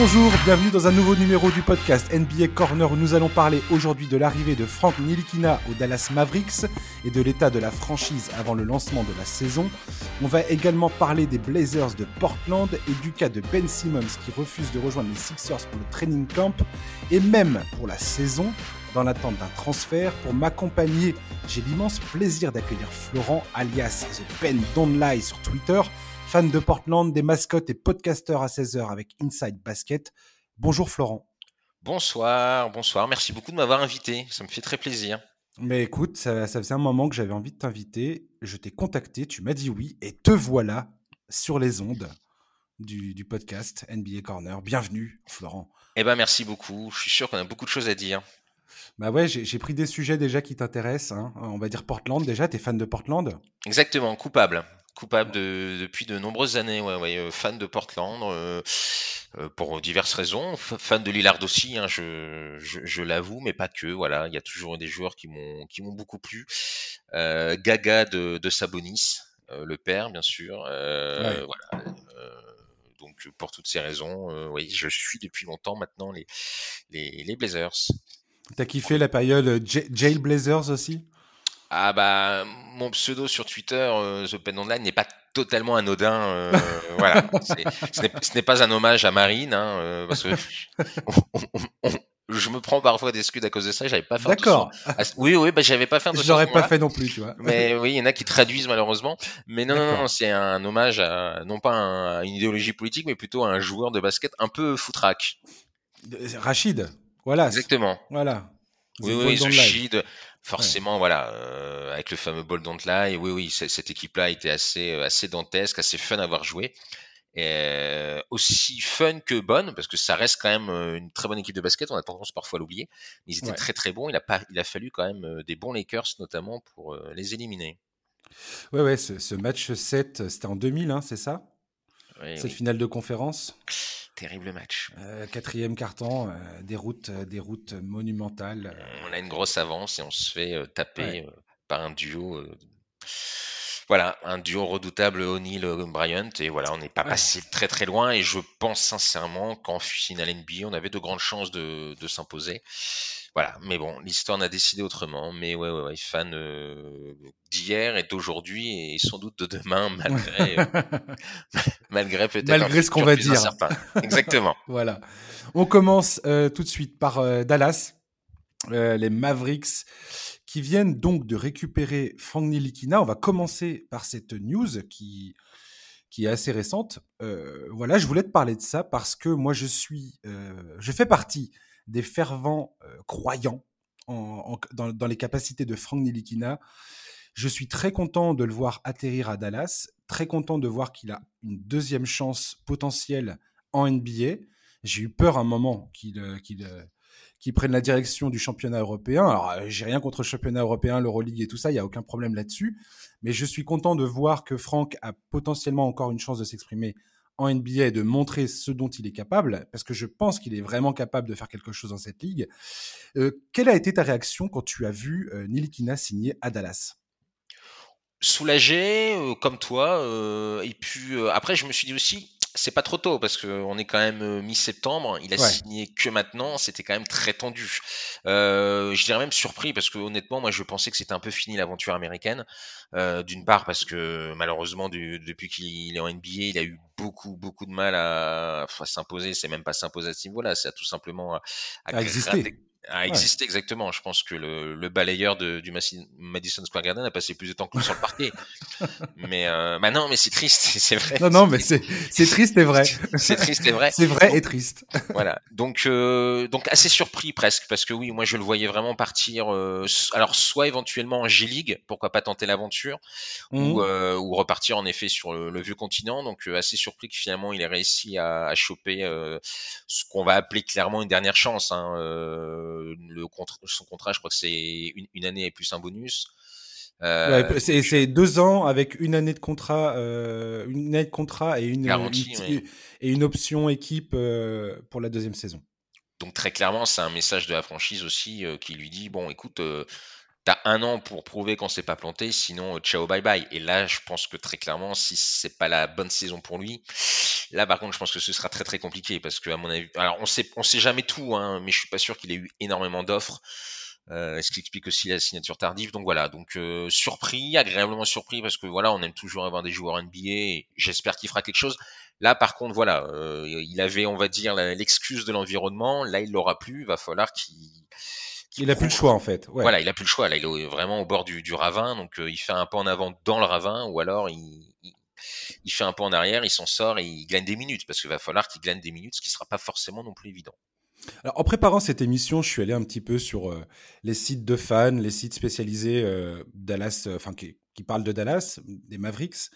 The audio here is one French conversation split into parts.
Bonjour, bienvenue dans un nouveau numéro du podcast NBA Corner où nous allons parler aujourd'hui de l'arrivée de Frank Nilikina au Dallas Mavericks et de l'état de la franchise avant le lancement de la saison. On va également parler des Blazers de Portland et du cas de Ben Simmons qui refuse de rejoindre les Sixers pour le training camp et même pour la saison dans l'attente d'un transfert. Pour m'accompagner, j'ai l'immense plaisir d'accueillir Florent alias The Ben Don't Lie sur Twitter fan de Portland, des mascottes et podcasteur à 16h avec Inside Basket. Bonjour Florent. Bonsoir, bonsoir. Merci beaucoup de m'avoir invité. Ça me fait très plaisir. Mais écoute, ça, faisait un moment que j'avais envie de t'inviter. Je t'ai contacté, tu m'as dit oui, et te voilà sur les ondes du, podcast NBA Corner. Bienvenue, Florent. Eh ben, merci beaucoup. Je suis sûr qu'on a beaucoup de choses à dire. Bah ouais, j'ai pris des sujets déjà qui t'intéressent. Hein. On va dire Portland déjà. T'es fan de Portland? Exactement, coupable coupable de, depuis de nombreuses années. Ouais, ouais, euh, fan de Portland euh, euh, pour diverses raisons. Fan de Lillard aussi, hein, je, je, l'avoue, mais pas que. Voilà, il y a toujours des joueurs qui m'ont qui m'ont beaucoup plu. Gaga de, de Sabonis, le père, bien sûr. Voilà. donc pour toutes ces raisons, oui, je suis depuis longtemps maintenant les les, les Blazers. T'as kiffé la période Jail Blazers aussi? Ah bah mon pseudo sur Twitter, euh, The Pen Online, n'est pas totalement anodin. Euh, voilà, ce n'est pas un hommage à Marine, hein, euh, parce que je me prends parfois des scuds à cause de ça. J'avais pas fait. D'accord. Oui, oui, bah j'avais pas fait. Je l'aurais pas fait non plus, tu vois. Mais oui, il y en a qui traduisent malheureusement. Mais non, non, non, c'est un hommage à non pas à une idéologie politique, mais plutôt à un joueur de basket un peu foutraque. Rachid, voilà. Exactement. Voilà. Oui, oui, Rachid. Forcément, voilà, euh, avec le fameux Ball Don't Lie, oui, oui, cette équipe-là était assez, euh, assez dantesque, assez fun à avoir joué. Et euh, aussi fun que bonne, parce que ça reste quand même une très bonne équipe de basket, on a tendance parfois à l'oublier. Mais ils étaient très très bons, il a, pas, il a fallu quand même des bons Lakers notamment pour les éliminer. Ouais, ouais, ce, match 7, c'était en 2000, hein, c'est ça? Cette finale de conférence Terrible match. Euh, quatrième carton, euh, des, routes, euh, des routes monumentales. On a une grosse avance et on se fait taper par un duo. voilà, un duo redoutable O'Neill-Bryant. Et voilà, on n'est pas passé très très loin. Et je pense sincèrement qu'en finale NBA, on avait de grandes chances de, de s'imposer. Voilà, mais bon, l'histoire n'a décidé autrement. Mais ouais, ouais, ouais fan euh, d'hier et d'aujourd'hui et sans doute de demain, malgré, euh, malgré peut-être. Malgré ce qu'on va dire. Exactement. voilà. On commence euh, tout de suite par Dallas, les Mavericks, qui viennent donc de récupérer Frank Nilikina. On va commencer par cette news qui qui est assez récente. voilà, je voulais te parler de ça parce que moi je suis, je fais partie des fervents euh, croyants dans, les capacités de Frank Nilikina. Je suis très content de le voir atterrir à Dallas, très content de voir qu'il a une deuxième chance potentielle en NBA. J'ai eu peur un moment qu'il euh, euh, prenne la direction du championnat européen. Alors, j'ai rien contre le championnat européen, l'Euroleague et tout ça, il n'y a aucun problème là-dessus. Mais je suis content de voir que Franck a potentiellement encore une chance de s'exprimer en NBA et de montrer ce dont il est capable, parce que je pense qu'il est vraiment capable de faire quelque chose dans cette ligue. Euh, quelle a été ta réaction quand tu as vu euh, Nilikina signer à Dallas? Soulagé, euh, comme toi. et puis après, je me suis dit aussi, c'est pas trop tôt parce qu'on est quand même mi-septembre. Il a signé que maintenant. C'était quand même très tendu. je dirais même surpris parce que honnêtement, moi, je pensais que c'était un peu fini l'aventure américaine. D'une part parce que malheureusement, depuis qu'il est en NBA, il a eu beaucoup, beaucoup de mal à, s'imposer. C'est même pas s'imposer à ce niveau-là, c'est tout simplement à, à, exister a existé exactement. Je pense que le, le balayeur de, du Madison Square Garden a passé plus de temps que nous sur le parquet. mais euh, bah non, mais c'est triste, c'est vrai. Non, non, mais c'est triste et vrai. c'est triste et vrai. c'est vrai et triste. voilà. Donc euh, donc assez surpris presque parce que oui, moi je le voyais vraiment partir. Euh, alors soit éventuellement en G League, pourquoi pas tenter l'aventure, ou, mmh. euh, ou repartir en effet sur le, vieux continent. Donc assez surpris que finalement il ait réussi à, à choper ce qu'on va appeler clairement une dernière chance. Hein, le son contrat, je crois que c'est une, année et plus un bonus. Euh, c'est deux ans avec une année de contrat, euh, une année de contrat et une, et une option équipe euh, pour la deuxième saison. Donc très clairement, c'est un message de la franchise aussi qui lui dit bon, écoute, T'as un an pour prouver qu'on s'est pas planté, sinon euh, ciao bye bye. Et là, je pense que très clairement, si c'est pas la bonne saison pour lui, là par contre, je pense que ce sera très très compliqué parce que à mon avis, alors on sait on sait jamais tout, hein, mais je suis pas sûr qu'il ait eu énormément d'offres. Euh, ce qui explique aussi la signature tardive. Donc voilà, donc euh, surpris, agréablement surpris parce que voilà, on aime toujours avoir des joueurs NBA. J'espère qu'il fera quelque chose. Là, par contre, voilà, euh, il avait, on va dire, l'excuse de l'environnement. Là, il l'aura plus. Il va falloir qu'il il a plus le choix en fait. Voilà, il a plus le choix. Là, il est vraiment au bord du, ravin, donc il fait un pas en avant dans le ravin, ou alors il, il, fait un pas en arrière, il s'en sort et il gagne des minutes, parce qu'il va falloir qu'il gagne des minutes, ce qui sera pas forcément non plus évident. Alors, en préparant cette émission, je suis allé un petit peu sur euh, les sites de fans, les sites spécialisés euh, Dallas, euh, enfin qui, parlent de Dallas, des Mavericks.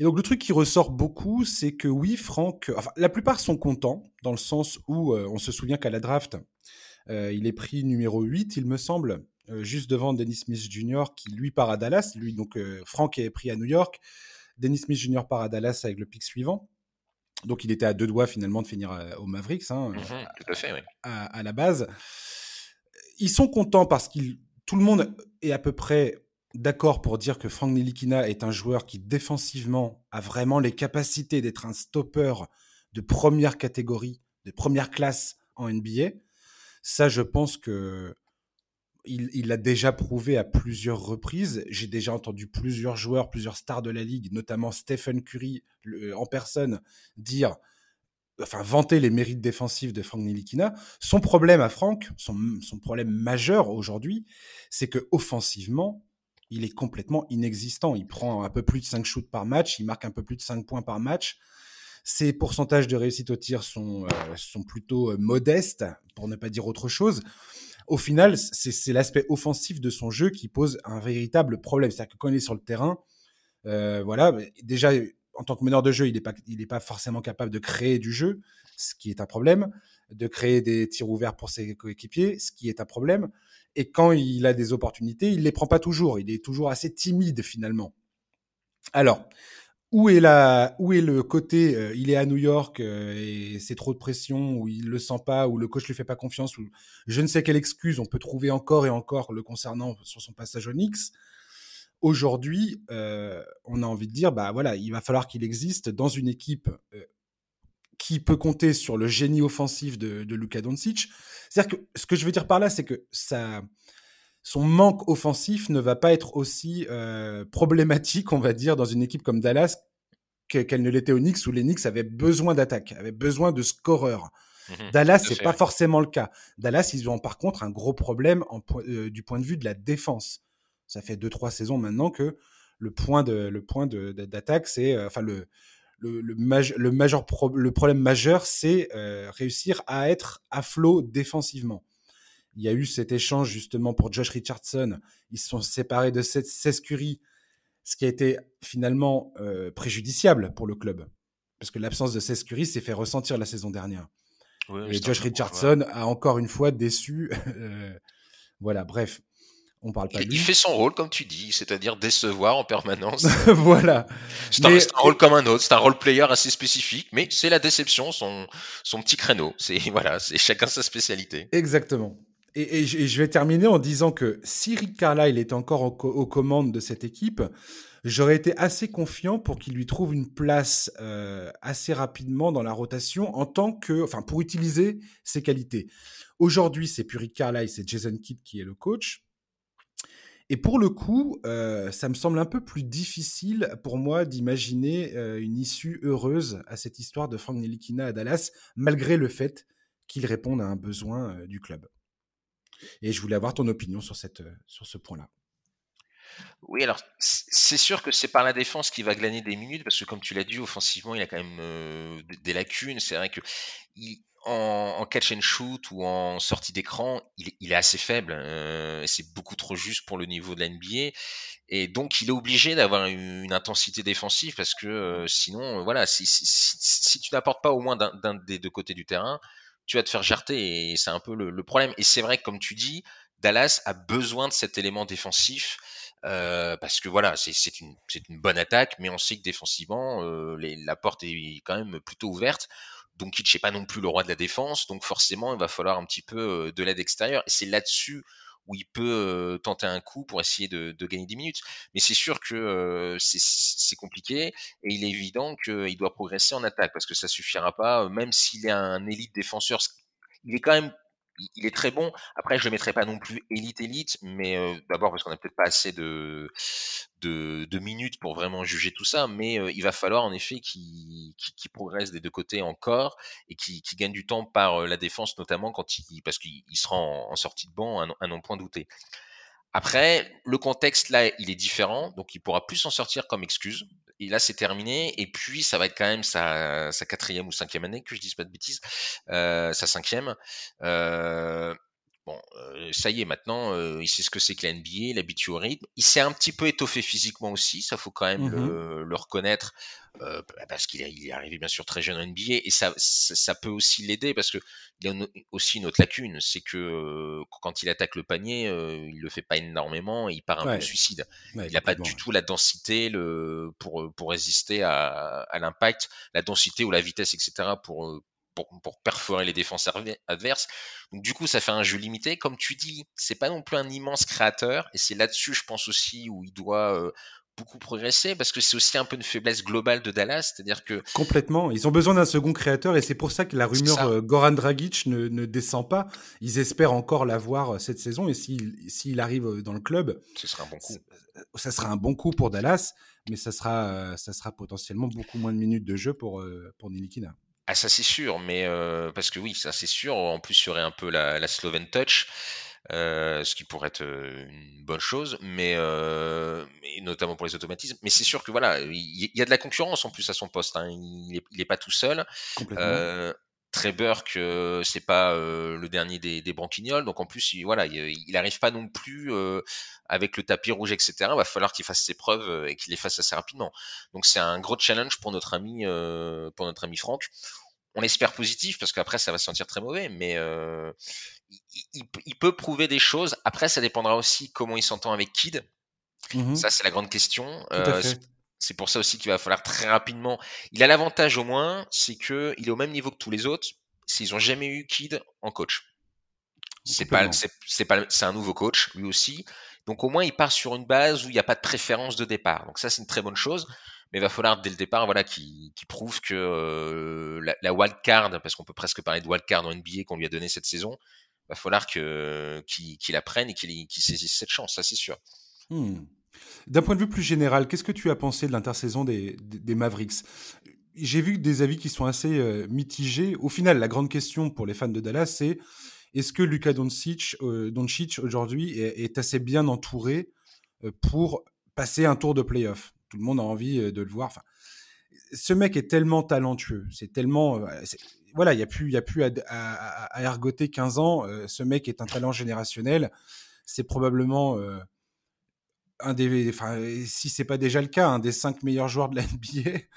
Et donc le truc qui ressort beaucoup, c'est que oui, Franck, enfin la plupart sont contents dans le sens où on se souvient qu'à la draft, il est pris numéro 8, il me semble, juste devant Dennis Smith Jr. qui lui part à Dallas. Lui donc Franck est pris à New York, Dennis Smith Jr. part à Dallas avec le pic suivant. Donc il était à deux doigts finalement de finir euh, au Mavericks, hein, mmh à, la base. Ils sont contents parce que tout le monde est à peu près d'accord pour dire que Frank Nilikina est un joueur qui défensivement a vraiment les capacités d'être un stopper de première catégorie, de première classe en NBA. Ça, je pense que il l'a déjà prouvé à plusieurs reprises. J'ai déjà entendu plusieurs joueurs, plusieurs stars de la ligue, notamment Stephen Curry en personne, dire, enfin vanter les mérites défensifs de Frank Nilikina. Son problème à Frank, son, problème majeur aujourd'hui, c'est que offensivement, il est complètement inexistant. Il prend un peu plus de 5 shoots par match, il marque un peu plus de 5 points par match. Ses pourcentages de réussite au tir sont, euh, sont plutôt euh, modestes, pour ne pas dire autre chose au final, c'est l'aspect offensif de son jeu qui pose un véritable problème. C'est-à-dire que quand il est sur le terrain, euh, voilà, déjà, en tant que meneur de jeu, il n'est pas, pas forcément capable de créer du jeu, ce qui est un problème, de créer des tirs ouverts pour ses coéquipiers, ce qui est un problème. Et quand il a des opportunités, il ne les prend pas toujours. Il est toujours assez timide finalement. Alors, où est la, où est le côté, euh, il est à New York euh, et c'est trop de pression, ou il le sent pas, ou le coach lui fait pas confiance, ou je ne sais quelle excuse on peut trouver encore et encore le concernant sur son passage au Knicks. Aujourd'hui, euh, on a envie de dire, bah voilà, il va falloir qu'il existe dans une équipe qui peut compter sur le génie offensif de, de Luka Doncic. C'est-à-dire que ce que je veux dire par là, c'est que ça, son manque offensif ne va pas être aussi euh, problématique, on va dire, dans une équipe comme Dallas qu'elle ne l'était au Knicks, où les Knicks avaient besoin d'attaque, avaient besoin de scoreurs. Mmh Dallas, c'est pas forcément le cas. Dallas, ils ont par contre un gros problème euh, du point de vue de la défense. Ça fait deux trois saisons maintenant que le point de le point d'attaque, c'est euh, enfin le le, le, le, majeur le problème majeur, c'est réussir à être à flot défensivement. Il y a eu cet échange justement pour Josh Richardson. Ils se sont séparés de cette Curry, ce qui a été finalement euh, préjudiciable pour le club. Parce que l'absence de Curry s'est fait ressentir la saison dernière. et Josh Richardson a encore une fois déçu. Euh, voilà, bref. On parle pas il, de lui. il fait son rôle, comme tu dis, c'est-à-dire décevoir en permanence. voilà. C'est un, rôle comme un autre, c'est un role player assez spécifique, mais c'est la déception, son, son petit créneau. C'est voilà, c'est chacun sa spécialité. Exactement. Et, je vais terminer en disant que si Rick Carlisle était encore aux, commandes de cette équipe, j'aurais été assez confiant pour qu'il lui trouve une place euh, assez rapidement dans la rotation en tant que, enfin, pour utiliser ses qualités. Aujourd'hui, c'est plus Rick Carlisle, c'est Jason Kidd qui est le coach. Et pour le coup, euh, ça me semble un peu plus difficile pour moi d'imaginer euh, une issue heureuse à cette histoire de Frank Nilikina à Dallas, malgré le fait qu'il réponde à un besoin du club. Et je voulais avoir ton opinion sur, cette, euh, sur ce point-là. Oui, alors c'est sûr que c'est par la défense qu'il va glaner des minutes parce que comme tu l'as dit, offensivement, il a quand même euh, des lacunes. C'est vrai que en, catch and shoot ou en sortie d'écran, il, est assez faible. Euh, c'est beaucoup trop juste pour le niveau de la NBA. Et donc, il est obligé d'avoir une, intensité défensive parce que sinon, voilà, si, si tu n'apportes pas au moins d'un des deux côtés du terrain, tu vas te faire jarter et c'est un peu le, problème. Et c'est vrai que comme tu dis, Dallas a besoin de cet élément défensif euh, parce que voilà, c'est une, une, bonne attaque, mais on sait que défensivement, euh, la porte est quand même plutôt ouverte. Donc Kitsch n'est pas non plus le roi de la défense, donc forcément, il va falloir un petit peu euh, de l'aide extérieure. Et c'est là-dessus où il peut tenter un coup pour essayer de, gagner 10 minutes. Mais c'est sûr que c'est compliqué et il est évident qu'il doit progresser en attaque parce que ça suffira pas, même s'il est un élite défenseur. Il est quand même il est très bon. Après, je le mettrai pas non plus élite élite, mais d'abord parce qu'on n'a peut-être pas assez de, de, minutes pour vraiment juger tout ça. Mais il va falloir en effet qu'il progresse des deux côtés encore et qu'il gagne du temps par la défense, notamment quand il parce qu'il sera en, sortie de banc, à n'en point douter. Après, le contexte là, il est différent, donc il pourra plus s'en sortir comme excuse. Et là, c'est terminé. Et puis, ça va être quand même sa, quatrième ou cinquième année, que je dise pas de bêtises, euh, sa cinquième. Euh, Bon, euh, ça y est, maintenant, euh, il sait ce que c'est que la NBA, il habitue au rythme. Il s'est un petit peu étoffé physiquement aussi, ça faut quand même Mmh le, le reconnaître, euh, bah, parce qu'il est, arrivé bien sûr très jeune en NBA, et ça, ça, ça peut aussi l'aider, parce que il y a une- aussi une autre lacune, c'est que quand il attaque le panier, il le fait pas énormément, et il part un peu Ouais, de suicide. ouais, Il n'a pas du tout la densité le, pour, pour résister à, à l'impact, la densité ou la vitesse, etc., pour, pour, pour perforer les défenses adver- adverses. Donc du coup, ça fait un jeu limité. Comme tu dis, c'est pas non plus un immense créateur, et c'est là-dessus, je pense aussi, où il doit euh, beaucoup progresser, parce que c'est aussi un peu une faiblesse globale de Dallas, c'est-à-dire que Complètement. Ils ont besoin d'un second créateur et c'est pour ça que la rumeur euh, Goran Dragic ne, ne descend pas. Ils espèrent encore l'avoir euh, cette saison et s'il arrive dans le club, ce serait un bon coup. ça sera un bon coup pour Dallas, mais ça sera, euh, ça sera potentiellement beaucoup moins de minutes de jeu pour, pour Nilikina. Ah ça c'est sûr, mais euh, parce que oui, ça c'est sûr. En plus, il y aurait un peu la, la Sloven touch, euh, ce qui pourrait être une bonne chose, mais, euh, mais notamment pour les automatismes. Mais c'est sûr que voilà, il y, a de la concurrence en plus à son poste. hein. Il, est, il est pas tout seul. Complètement. Euh, euh, c'est pas euh, le dernier des, des branquignoles, donc en plus, il, voilà, il, il arrive pas non plus euh, avec le tapis rouge, etc. Il va falloir qu'il fasse ses preuves et qu'il les fasse assez rapidement. Donc c'est un gros challenge pour notre ami, pour notre ami Franck. On espère positif parce qu'après ça va se sentir très mauvais, mais euh, il, il- il peut prouver des choses. Après, ça dépendra aussi comment il s'entend avec Kid. Mhm. Ça, c'est la grande question. Euh, c'est pour ça aussi qu'il va falloir très rapidement. Il a l'avantage au moins, c'est que il est au même niveau que tous les autres. S'ils ont jamais eu Kid en coach, c'est pas, c'est pas, c'est un nouveau coach lui aussi. Donc au moins il part sur une base où il n'y a pas de préférence de départ. Donc ça c'est une très bonne chose. Mais il va falloir dès le départ, voilà, qu'il prouve que euh, la, la wild card, parce qu'on peut presque parler de wild card en NBA qu'on lui a donné cette saison, va falloir qu'il la prenne et qu'il saisisse cette chance. Ça c'est sûr. Hmm. D'un point de vue plus général, qu'est-ce que tu as pensé de l'intersaison des, Mavericks? J'ai vu des avis qui sont assez euh, mitigés. Au final, la grande question pour les fans de Dallas, c'est est-ce que Luka Doncic, euh, aujourd'hui est, assez bien entouré pour passer un tour de playoff? Tout le monde a envie de le voir. Enfin, ce mec est tellement talentueux, c'est tellement voilà, il y a plus y a plus à, à, à ergoter 15 ans. euh, ce mec est un talent générationnel. C'est probablement euh, un des, enfin, si c'est pas déjà le cas, un des cinq meilleurs joueurs de la NBA.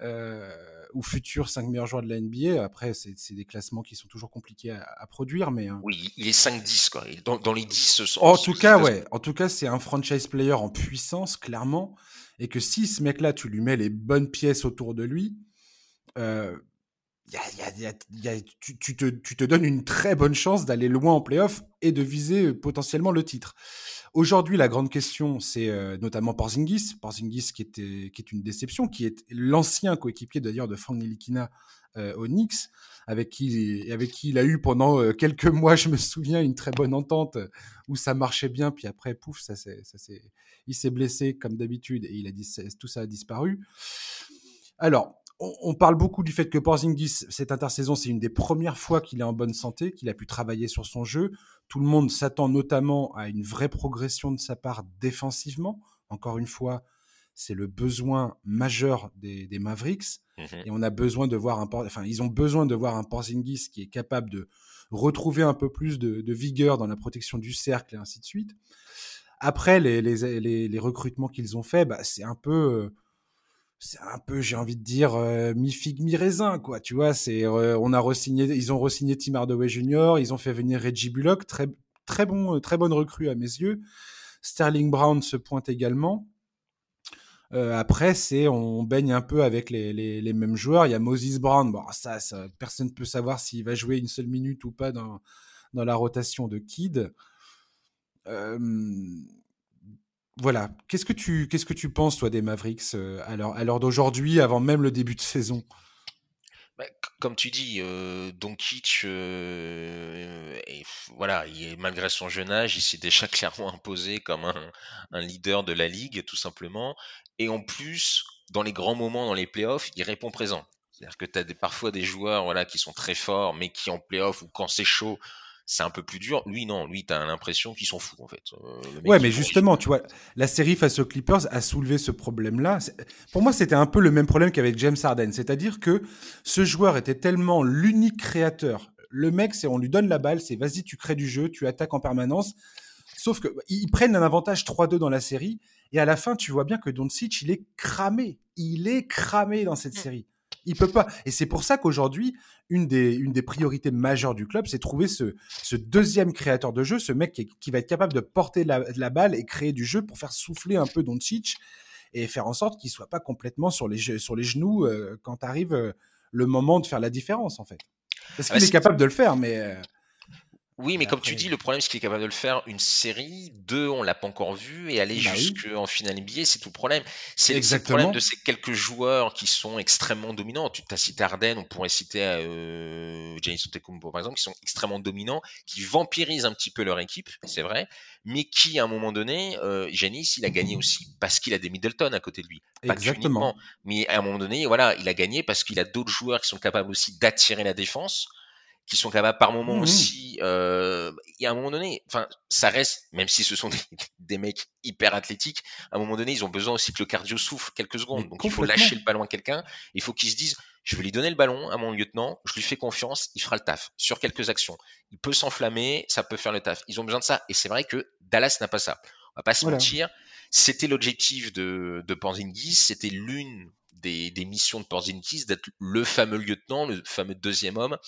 Euh, ou futurs cinq meilleurs joueurs de la NBA. Après, c'est des classements qui sont toujours compliqués à, à produire, mais euh, Oui, il est 5-10 quoi. Il est Dans, dans les 10 sont. en sont tout cas, ouais. En tout cas, c'est un franchise player en puissance, clairement, et que si ce mec-là, tu lui mets les bonnes pièces autour de lui, euh, tu, te, donnes une très bonne chance d'aller loin en playoff et de viser euh, potentiellement le titre. Aujourd'hui, la grande question, c'est euh, notamment Porzingis. Porzingis qui, est une déception, qui est l'ancien coéquipier d'ailleurs de Frank Nilikina au Knicks, avec qui, avec qui il a eu pendant euh, quelques mois, je me souviens, une très bonne entente où ça marchait bien, puis après, pouf, ça, ça il s'est blessé comme d'habitude et il a dit, tout ça a disparu. Alors, on parle beaucoup du fait que Porzingis, cette intersaison, c'est une des premières fois qu'il est en bonne santé, qu'il a pu travailler sur son jeu. Tout le monde s'attend notamment à une vraie progression de sa part défensivement. Encore une fois, c'est le besoin majeur des, des Mavericks. Mhm. Et on a besoin de voir un, enfin, ils ont besoin de voir un Porzingis qui est capable de retrouver un peu plus de, de vigueur dans la protection du cercle et ainsi de suite. Après, les, les, les, les recrutements qu'ils ont faits, bah, c'est un peu, euh, c'est un peu, j'ai envie de dire, euh, mi figue mi raisin, quoi. Tu vois, c'est, euh, on a resigné, ils ont resigné Tim Hardaway Jr., ils ont fait venir Reggie Bullock, très, très bon, très bonne recrue à mes yeux. Sterling Brown se pointe également. Euh, après, c'est on baigne un peu avec les, les, mêmes joueurs. Il y a Moses Brown. Bon, ça, ça personne ne peut savoir s'il va jouer une seule minute ou pas dans, dans la rotation de Kid. voilà. Qu'est-ce que tu qu'est-ce que tu penses toi des Mavericks à l'heure d'aujourd'hui, avant même le début de saison? Bah, comme tu dis, euh, Doncic, euh, voilà, il, malgré son jeune âge, il s'est déjà clairement imposé comme un, un, leader de la ligue, tout simplement. Et en plus, dans les grands moments, dans les playoffs, il répond présent. C'est-à-dire que tu as des, parfois des joueurs voilà, qui sont très forts, mais qui en playoff ou quand c'est chaud, c'est un peu plus dur. Lui, non, lui, tu as l'impression qu'ils sont fous, en fait. Euh, ouais, mais justement, tu vois, la série face aux Clippers a soulevé ce problème-là. Pour moi, c'était un peu le même problème qu'avec James Harden. C'est-à-dire que ce joueur était tellement l'unique créateur. Le mec, c'est on lui donne la balle, c'est vas-y, tu crées du jeu, tu attaques en permanence. Sauf que ils prennent un avantage 3-2 dans la série. Et à la fin, tu vois bien que Doncic, il est cramé. Il est cramé dans cette mmh. série. Il peut pas. Et c'est pour ça qu'aujourd'hui, une des, une des priorités majeures du club, c'est trouver ce, ce deuxième créateur de jeu, ce mec qui, va être capable de porter la, la, balle et créer du jeu pour faire souffler un peu Doncic et faire en sorte qu'il soit pas complètement sur les, sur les genoux euh, quand arrive euh, le moment de faire la différence, en fait. Parce ah qu'il bah, est capable de le faire, mais. Oui, mais comme tu dis, le problème, c'est qu'il est capable de le faire une série. Deux, on l'a pas encore vu. Et aller bah jusqu'en finale NBA, c'est tout le problème. C'est le problème de ces quelques joueurs qui sont extrêmement dominants. Tu as cité Arden, on pourrait citer euh, Giannis Antetokounmpo, par exemple, qui sont extrêmement dominants, qui vampirisent un petit peu leur équipe, c'est vrai, mais qui, à un moment donné, euh, Giannis, il a gagné aussi parce qu'il a des Middleton à côté de lui. Pas Exactement. mais à un moment donné, voilà, il a gagné parce qu'il a d'autres joueurs qui sont capables aussi d'attirer la défense qui sont capables par moment mmh aussi. Euh, et à un moment donné, enfin, ça reste, même si ce sont des, des, mecs hyper athlétiques, à un moment donné, ils ont besoin aussi que le cardio souffle quelques secondes. Donc il faut lâcher le ballon à quelqu'un. Il faut qu'ils se disent, je vais lui donner le ballon à mon lieutenant, je lui fais confiance, il fera le taf sur quelques actions. Il peut s'enflammer, ça peut faire le taf. Ils ont besoin de ça. Et c'est vrai que Dallas n'a pas ça. On va pas se mentir. C'était l'objectif de, de Porzingis, c'était l'une des, des missions de Porzingis d'être le fameux lieutenant, le fameux deuxième homme.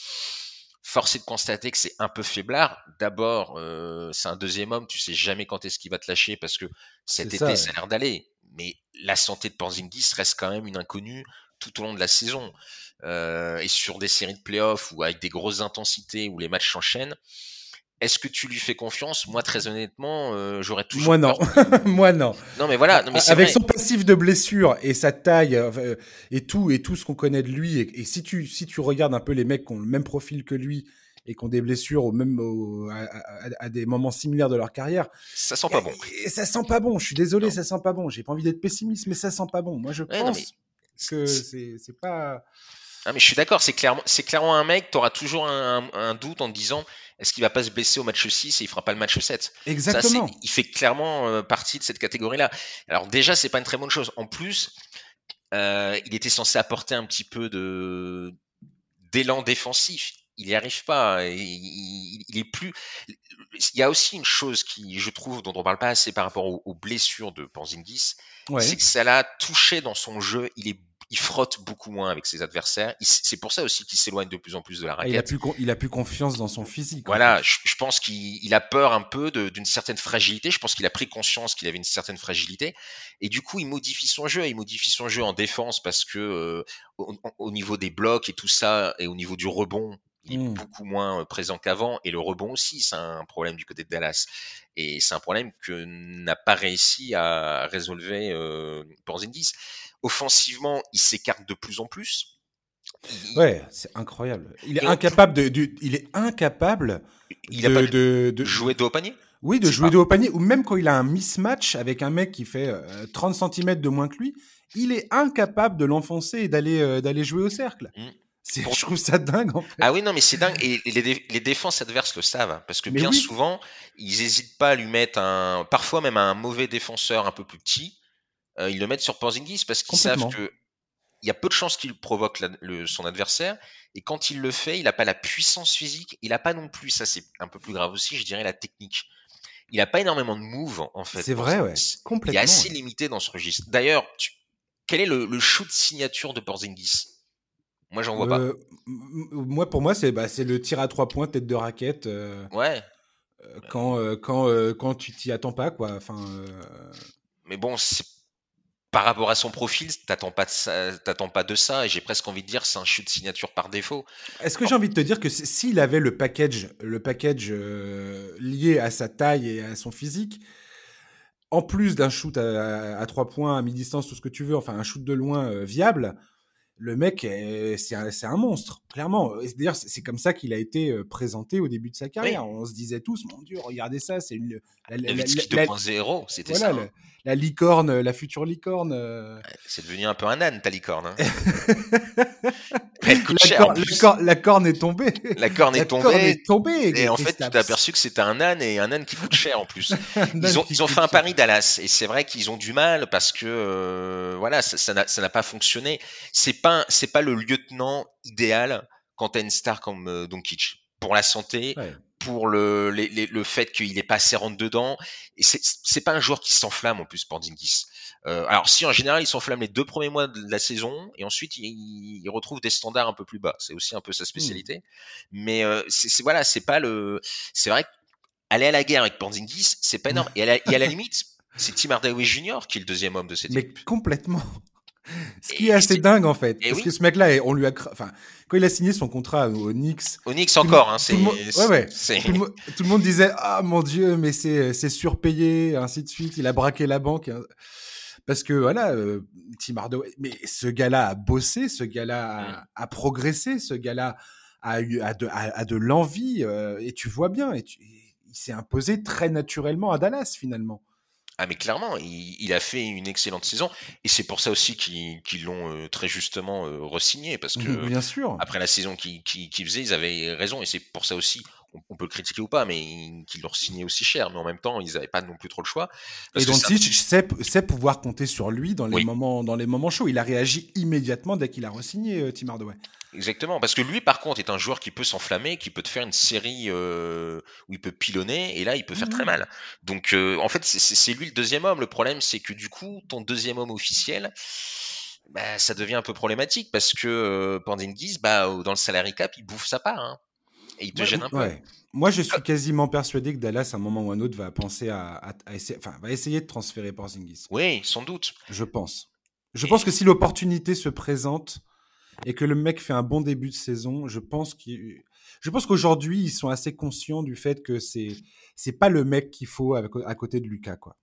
Force est de constater que c'est un peu faiblard. D'abord, euh, c'est un deuxième homme, tu sais jamais quand est-ce qu'il va te lâcher parce que cet été, ça, a l'air d'aller. Mais la santé de Porzingis reste quand même une inconnue tout au long de la saison. Euh, et sur des séries de playoffs ou avec des grosses intensités où les matchs s'enchaînent, est-ce que tu lui fais confiance? Moi, très honnêtement, euh, j'aurais toujours. Moi non. Moi non. Non, mais voilà. Avec son passif de blessure et sa taille euh, et tout et tout ce qu'on connaît de lui, et, si tu si tu regardes un peu les mecs qui ont le même profil que lui et qui ont des blessures au même à, des moments similaires de leur carrière, ça sent pas bon. Et, ça sent pas bon. Je suis désolé, ça sent pas bon. J'ai pas envie d'être pessimiste, mais ça sent pas bon. Moi, je pense que c'est pas. Ah, mais je suis d'accord, c'est clairement, c'est clairement un mec, tu auras toujours un, un, doute en te disant est-ce qu'il va pas se blesser au match 6 et il fera pas le match 7 Exactement. il fait clairement euh, partie de cette catégorie-là. Alors déjà, c'est pas une très bonne chose. En plus, euh, il était censé apporter un petit peu de d'élan défensif. Il n'y arrive pas. Il, il, est plus. Il y a aussi une chose qui, je trouve, dont on parle pas assez par rapport aux, blessures de Panzingis, c'est que ça l'a touché dans son jeu. Il est il frotte beaucoup moins avec ses adversaires. C'est pour ça aussi qu'il s'éloigne de plus en plus de la raquette. Il a plus, il a plus confiance dans son physique. Voilà, je, pense qu'il a peur un peu d'une certaine fragilité. Je pense qu'il a pris conscience qu'il avait une certaine fragilité. Et du coup, il modifie son jeu. Il modifie son jeu en défense parce que euh, au, niveau des blocs et tout ça, et au niveau du rebond, il est mmh. beaucoup moins euh, présent qu'avant et le rebond aussi c'est un problème du côté de Dallas et c'est un problème que n'a pas réussi à résolver euh, Porzingis offensivement, il s'écarte de plus en plus. Ouais, c'est incroyable. Il est incapable de, il est incapable il de, de, jouer de haut panier? Oui, de jouer de haut panier, ou même quand il a un mismatch avec un mec qui fait 30 euh, cm de moins que lui, il est incapable de l'enfoncer et d'aller euh, d'aller jouer au cercle. Mmh. Je trouve ça dingue en fait. Ah oui, non, mais c'est dingue. Et les, les, défenses adverses le savent. Hein, parce que bien souvent, ils n'hésitent pas à lui mettre un. Parfois même un mauvais défenseur un peu plus petit. Euh, ils le mettent sur Porzingis parce qu'ils savent que il y a peu de chances qu'il provoque le, son adversaire. Et quand il le fait, il n'a pas la puissance physique. Il n'a pas non plus, ça c'est un peu plus grave aussi, je dirais, la technique. Il n'a pas énormément de moves, en fait. C'est vrai, ouais. Complètement. Il est assez limité dans ce registre. D'ailleurs, quel est le, shoot signature de Porzingis? Moi, j'en vois pas. Euh, moi, pour moi, c'est bah, le tir à trois points, tête de raquette. Euh, ouais. quand, quand, quand tu t'y attends pas, quoi. Enfin. Mais bon, c'est par rapport à son profil, t'attends pas de ça, t'attends pas de ça, et j'ai presque envie de dire c'est un shoot signature par défaut. Est-ce que j'ai envie de te dire que s'il avait le package, le package euh, lié à sa taille et à son physique, en plus d'un shoot à, trois points, à mi-distance, tout ce que tu veux, enfin un shoot de loin euh, viable, le mec, c'est un, un, monstre, clairement. D'ailleurs, c'est comme ça qu'il a été euh, présenté au début de sa carrière. On se disait tous, mon Dieu, regardez ça, c'est une. La, la, 2.0, c'était ça. Hein. La, licorne, la future licorne. Euh. C'est devenu un peu un âne, ta licorne. Hein. Elle coûte cher. la, corne est tombée. La corne est tombée. Corne est tombée et en fait, tu t'es aperçu que c'était un âne et un âne qui coûte cher en plus. ils ont, ils ont fait un pari Dallas et c'est vrai qu'ils ont du mal parce que euh, voilà, ça n'a pas fonctionné. C'est pas c'est pas le lieutenant idéal quand t'as une star comme euh, Doncic pour la santé, pour le, le fait qu'il n'est pas assez rentre dedans. Et c'est pas un joueur qui s'enflamme en plus, pour Euh, alors si en général il s'enflamme les deux premiers mois de la saison et ensuite il, retrouve des standards un peu plus bas. C'est aussi un peu sa mmh. spécialité. Mais euh, c'est voilà, c'est pas le. C'est vrai aller à la guerre avec Porzingis, c'est pas énorme. Et à la, la limite, c'est Tim Hardaway Jr. qui est le deuxième homme de cette équipe. Mais complètement. Ce qui est assez dingue en fait, parce que ce mec-là, on lui a, enfin, quand il a signé son contrat au Knicks, au Knicks encore, hein, c'est, tout, ouais, ouais. tout, le monde disait ah mon dieu, mais c'est c'est surpayé, ainsi de suite. Il a braqué la banque, hein. parce que voilà, euh, Tim Hardaway, mais ce gars-là a bossé, ce gars-là a, mm. progressé, ce gars-là a eu a de, a, de l'envie, euh, et tu vois bien, et il s'est imposé très naturellement à Dallas finalement. Ah mais clairement, il, a fait une excellente saison et c'est pour ça aussi qu'ils l'ont euh, très justement euh, re-signé parce que bien sûr. après la saison qu'ils faisaient, ils avaient raison et c'est pour ça aussi on, peut le critiquer ou pas, mais qu'ils l'ont signé aussi cher. Mais en même temps, ils n'avaient pas non plus trop le choix. et donc, si je sais, pouvoir compter sur lui dans les moments dans les moments chauds. Il a réagi immédiatement dès qu'il a re-signé euh, Tim Hardaway. Exactement, parce que lui, par contre, est un joueur qui peut s'enflammer, qui peut te faire une série euh, où il peut pilonner, et là, il peut faire très mmh. mal. Donc, euh, en fait, c'est lui le deuxième homme. Le problème, c'est que du coup, ton deuxième homme officiel, bah, ça devient un peu problématique, parce que euh, Pandingis, bah, dans le salary cap, il bouffe sa part, hein, et il te gêne un peu. Moi, je suis quasiment persuadé que Dallas, à un moment ou à un autre, va penser à, essayer, enfin, va essayer de transférer Porzingis. Oui, sans doute. Je pense. Je pense que si l'opportunité se présente, et que le mec fait un bon début de saison, je pense qu'il je pense qu'aujourd'hui ils sont assez conscients du fait que c'est c'est pas le mec qu'il faut à côté de Lucas quoi.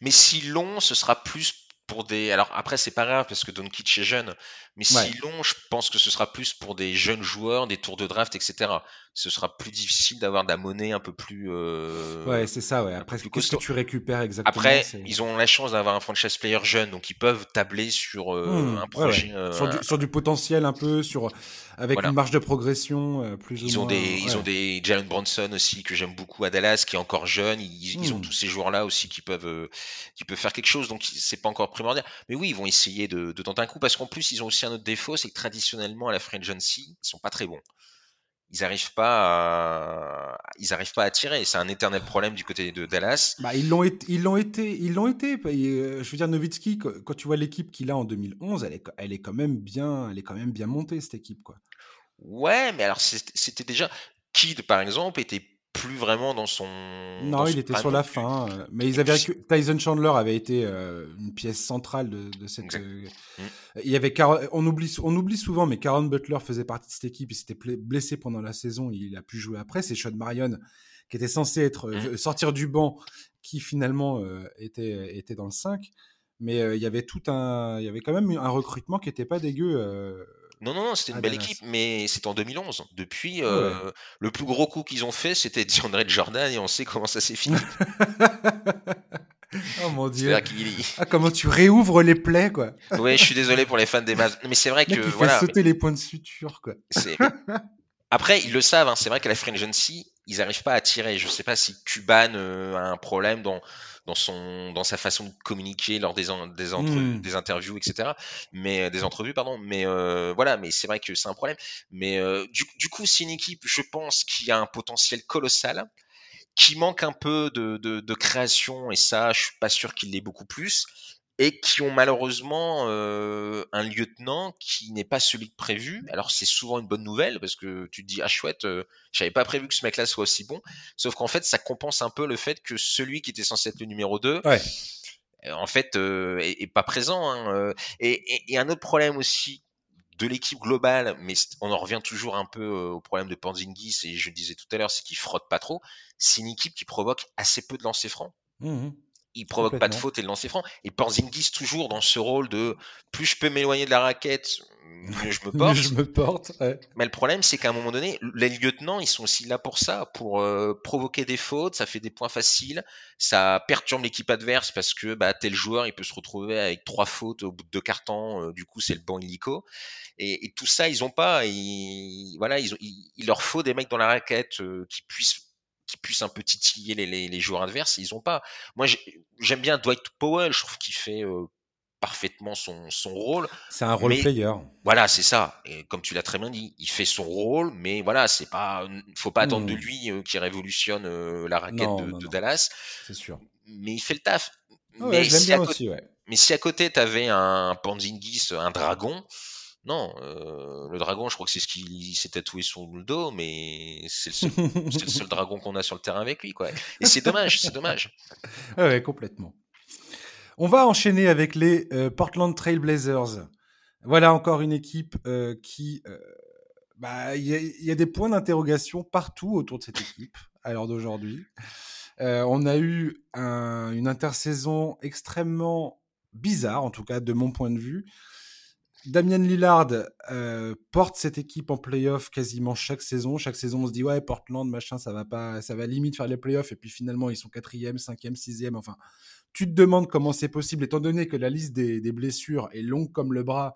Mais si long, ce sera plus pour des. Alors après, c'est pas grave parce que Doncic est jeune, mais si long, je pense que ce sera plus pour des jeunes joueurs, des tours de draft, etc. Ce sera plus difficile d'avoir de la monnaie un peu plus. Euh... Ouais, c'est ça, ouais. Après, qu'est-ce que tu récupères exactement? Après, ils ont la chance d'avoir un franchise player jeune, donc ils peuvent tabler sur euh, mmh, un projet. Euh, sur, du, potentiel un peu, sur avec une marge de progression plus ils ou ont moins. Des, Ils ont des Jalen Bronson aussi que j'aime beaucoup à Dallas, qui est encore jeune. Ils, ils ont mmh. tous ces joueurs-là aussi qui peuvent, qui peuvent faire quelque chose, donc c'est pas encore primordial. Mais oui, ils vont essayer de, de tenter un coup parce qu'en plus, ils ont aussi un autre défaut, c'est que traditionnellement, à la Free Agency, ils sont pas très bons. Ils n'arrivent pas, à... ils arrivent pas à tirer. C'est un éternel problème du côté de Dallas. Bah, ils l'ont été, ils l'ont été, ils l'ont été. Euh, je veux dire, Nowitzki, quand tu vois l'équipe qu'il a en 2011, elle est, elle est quand même bien, elle est quand même bien montée cette équipe, quoi. Ouais, mais alors c'était déjà Kid, par exemple, était plus vraiment dans son. Non, il était sur la fin. Euh, mais ils avaient Tyson Chandler avait été euh, une pièce centrale de, de cette. Euh, mmh. Il y avait on oublie on oublie souvent, mais Caron Butler faisait partie de cette équipe. Il s'était blessé pendant la saison. Il a pu jouer après. C'est Sean Marion qui était censé être mmh. sortir du banc, qui finalement était était dans le 5. Mais il y avait tout un, il y avait quand même un recrutement qui était pas dégueu non, non, non, c'était une belle équipe, mais c'est en 2011. Depuis, euh, le plus gros coup qu'ils ont fait, c'était DeAndre Jordan, et on sait comment ça s'est fini. oh mon dieu. Ah, comment tu réouvres les plaies, quoi. oui, je suis désolé pour les fans des Mavs, mais c'est vrai que. Il voilà, sauter les points de suture, quoi. Après, ils le savent, hein, c'est vrai qu'à la Free Agency, ils n'arrivent pas à tirer. Je ne sais pas si Cuban euh, a un problème dans dans son dans sa façon de communiquer lors des des, mmh. des interviews etc mais euh, des entrevues pardon mais euh, voilà mais c'est vrai que c'est un problème mais euh, du, du, coup c'est une équipe je pense qui a un potentiel colossal qui manque un peu de, de, de création et ça je suis pas sûr qu'il l'ait beaucoup plus et qui ont malheureusement euh, un lieutenant qui n'est pas celui de prévu. Alors c'est souvent une bonne nouvelle parce que tu te dis ah chouette, euh, j'avais pas prévu que ce mec-là soit aussi bon. Sauf qu'en fait ça compense un peu le fait que celui qui était censé être le numéro 2, en fait, est, pas présent. Hein, et, et, un autre problème aussi de l'équipe globale, mais on en revient toujours un peu au problème de Panzingis, et je le disais tout à l'heure, c'est qu'il frotte pas trop. C'est une équipe qui provoque assez peu de lancers francs. Mmh il provoque pas de faute et de lancer franc. Et Porzingis toujours dans ce rôle de plus je peux m'éloigner de la raquette, mieux je me porte. je me porte. Mais le problème, c'est qu'à un moment donné, les lieutenants, ils sont aussi là pour ça, pour euh, provoquer des fautes. Ça fait des points faciles, ça perturbe l'équipe adverse parce que bah, tel joueur, il peut se retrouver avec trois fautes au bout de deux cartons. Euh, du coup, c'est le banc illico. Et, et, tout ça, ils ont pas. Et, voilà, ils ont, il, leur faut des mecs dans la raquette euh, qui puissent qui puissent un peu titiller les, les, joueurs adverses, ils ont pas. Moi, j'aime bien Dwight Powell, je trouve qu'il fait euh, parfaitement son, son rôle. C'est un role player. Voilà, c'est ça. Et comme tu l'as très bien dit, il fait son rôle, mais voilà, c'est pas, faut pas attendre de hmm. lui euh, qu'il révolutionne euh, la raquette de, Dallas. C'est sûr. Mais il fait le taf. Mais, si bien aussi, ouais. mais si à côté tu avais un Panzingis, un dragon, non, euh, le dragon, je crois que c'est ce qu'il s'est tatoué sur le dos, mais c'est le, seul, dragon qu'on a sur le terrain avec lui, quoi. Et c'est dommage, c'est dommage. Ouais, complètement. On va enchaîner avec les euh, Portland Trail Blazers. Voilà encore une équipe euh, qui, bah, il y, a des points d'interrogation partout autour de cette équipe à l'heure d'aujourd'hui. on a eu une intersaison extrêmement bizarre, en tout cas de mon point de vue. Damien Lillard euh, porte cette équipe en playoff quasiment chaque saison. Chaque saison, on se dit ouais, Portland, machin, ça va pas, ça va limite faire les playoffs. Et puis finalement, ils sont quatrième, cinquième, sixième. Enfin, tu te demandes comment c'est possible, étant donné que la liste des, blessures est longue comme le bras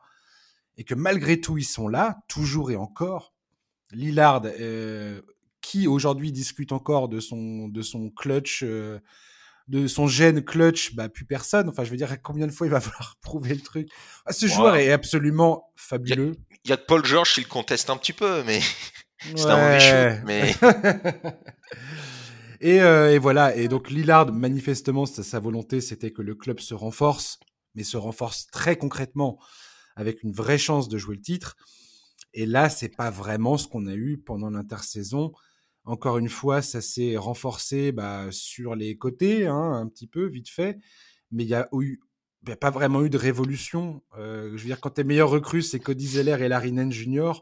et que malgré tout, ils sont là, toujours et encore. Lillard, euh, qui aujourd'hui discute encore de son, de son clutch. Euh, de son gène clutch, bah plus personne. Enfin, je veux dire, combien de fois il va falloir prouver le truc? Ah, Ce joueur est absolument fabuleux. Il y, a que Paul George qui le conteste un petit peu, mais c'est un mauvais. Mais... et, euh, et, voilà. Et donc Lillard, manifestement, sa volonté, c'était que le club se renforce, mais se renforce très concrètement avec une vraie chance de jouer le titre. Et là, c'est pas vraiment ce qu'on a eu pendant l'intersaison. Encore une fois, ça s'est renforcé bah, sur les côtés, hein, un petit peu, vite fait. Mais il n'y a eu pas vraiment eu de révolution. Euh, je veux dire, quand tes meilleurs recrues, c'est Cody Zeller et Larry Nance Jr.,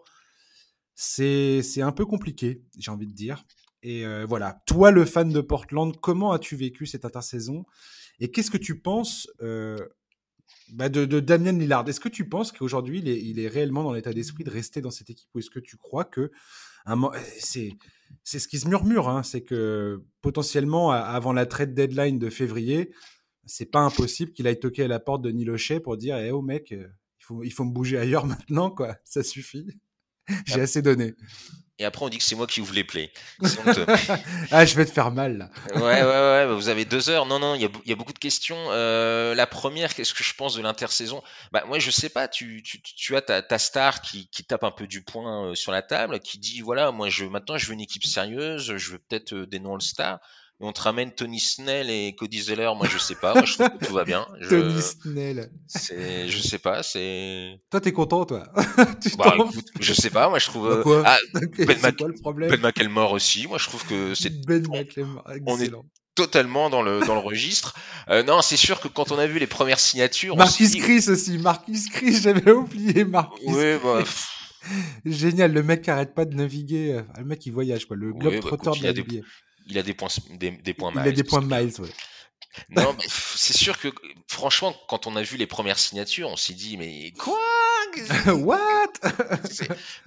c'est un peu compliqué, j'ai envie de dire. Et euh, voilà, toi, le fan de Portland, comment as-tu vécu cette intersaison? Et qu'est-ce que tu penses euh, bah, de, Damien Lillard? Est-ce que tu penses qu'aujourd'hui, il il est, réellement dans l'état d'esprit de rester dans cette équipe Ou est-ce que tu crois que c'est c'est ce qui se murmure, hein, c'est que potentiellement avant la trade deadline de février, c'est pas impossible qu'il aille toquer à la porte de Nilochet pour dire "Eh oh mec, euh, il faut, il faut me bouger ailleurs maintenant quoi, ça suffit. J'ai assez donné." Et après, on dit que c'est moi qui vous les plais. ah, je vais te faire mal, là. ouais, ouais, ouais. Bah, vous avez deux heures. Non, non, il y, y a, beaucoup de questions. Euh, la première, qu'est-ce que je pense de l'intersaison? Bah, moi, je sais pas. Tu, tu, tu as ta, ta star qui, qui, tape un peu du poing euh, sur la table, qui dit voilà, moi, je maintenant, je veux une équipe sérieuse. Je veux peut-être euh, des noms All-Star on te ramène Tony Snell et Cody Zeller, moi je sais pas, moi je trouve que tout va bien. Tony Snell. C'est, je sais pas, c'est. Toi t'es content toi? Bah, Je sais pas, moi je trouve. Bah, quoi? ah, Ben, quoi, le problème? Ben McElmore aussi, moi je trouve que c'est. Ben McElmore. On est totalement dans le dans le registre. Euh, non, c'est sûr que quand on a vu les premières signatures, Marquis Chris aussi, Marquis Chris, j'avais oublié Marquis. Oui, bah, Génial, le mec qui arrête pas de naviguer, euh, le mec qui voyage quoi, le globe oui, bah, de la il a des points, des, des points miles. Il a des points miles, ouais. Non, c'est sûr que franchement, quand on a vu les premières signatures, on s'est dit mais quoi? What?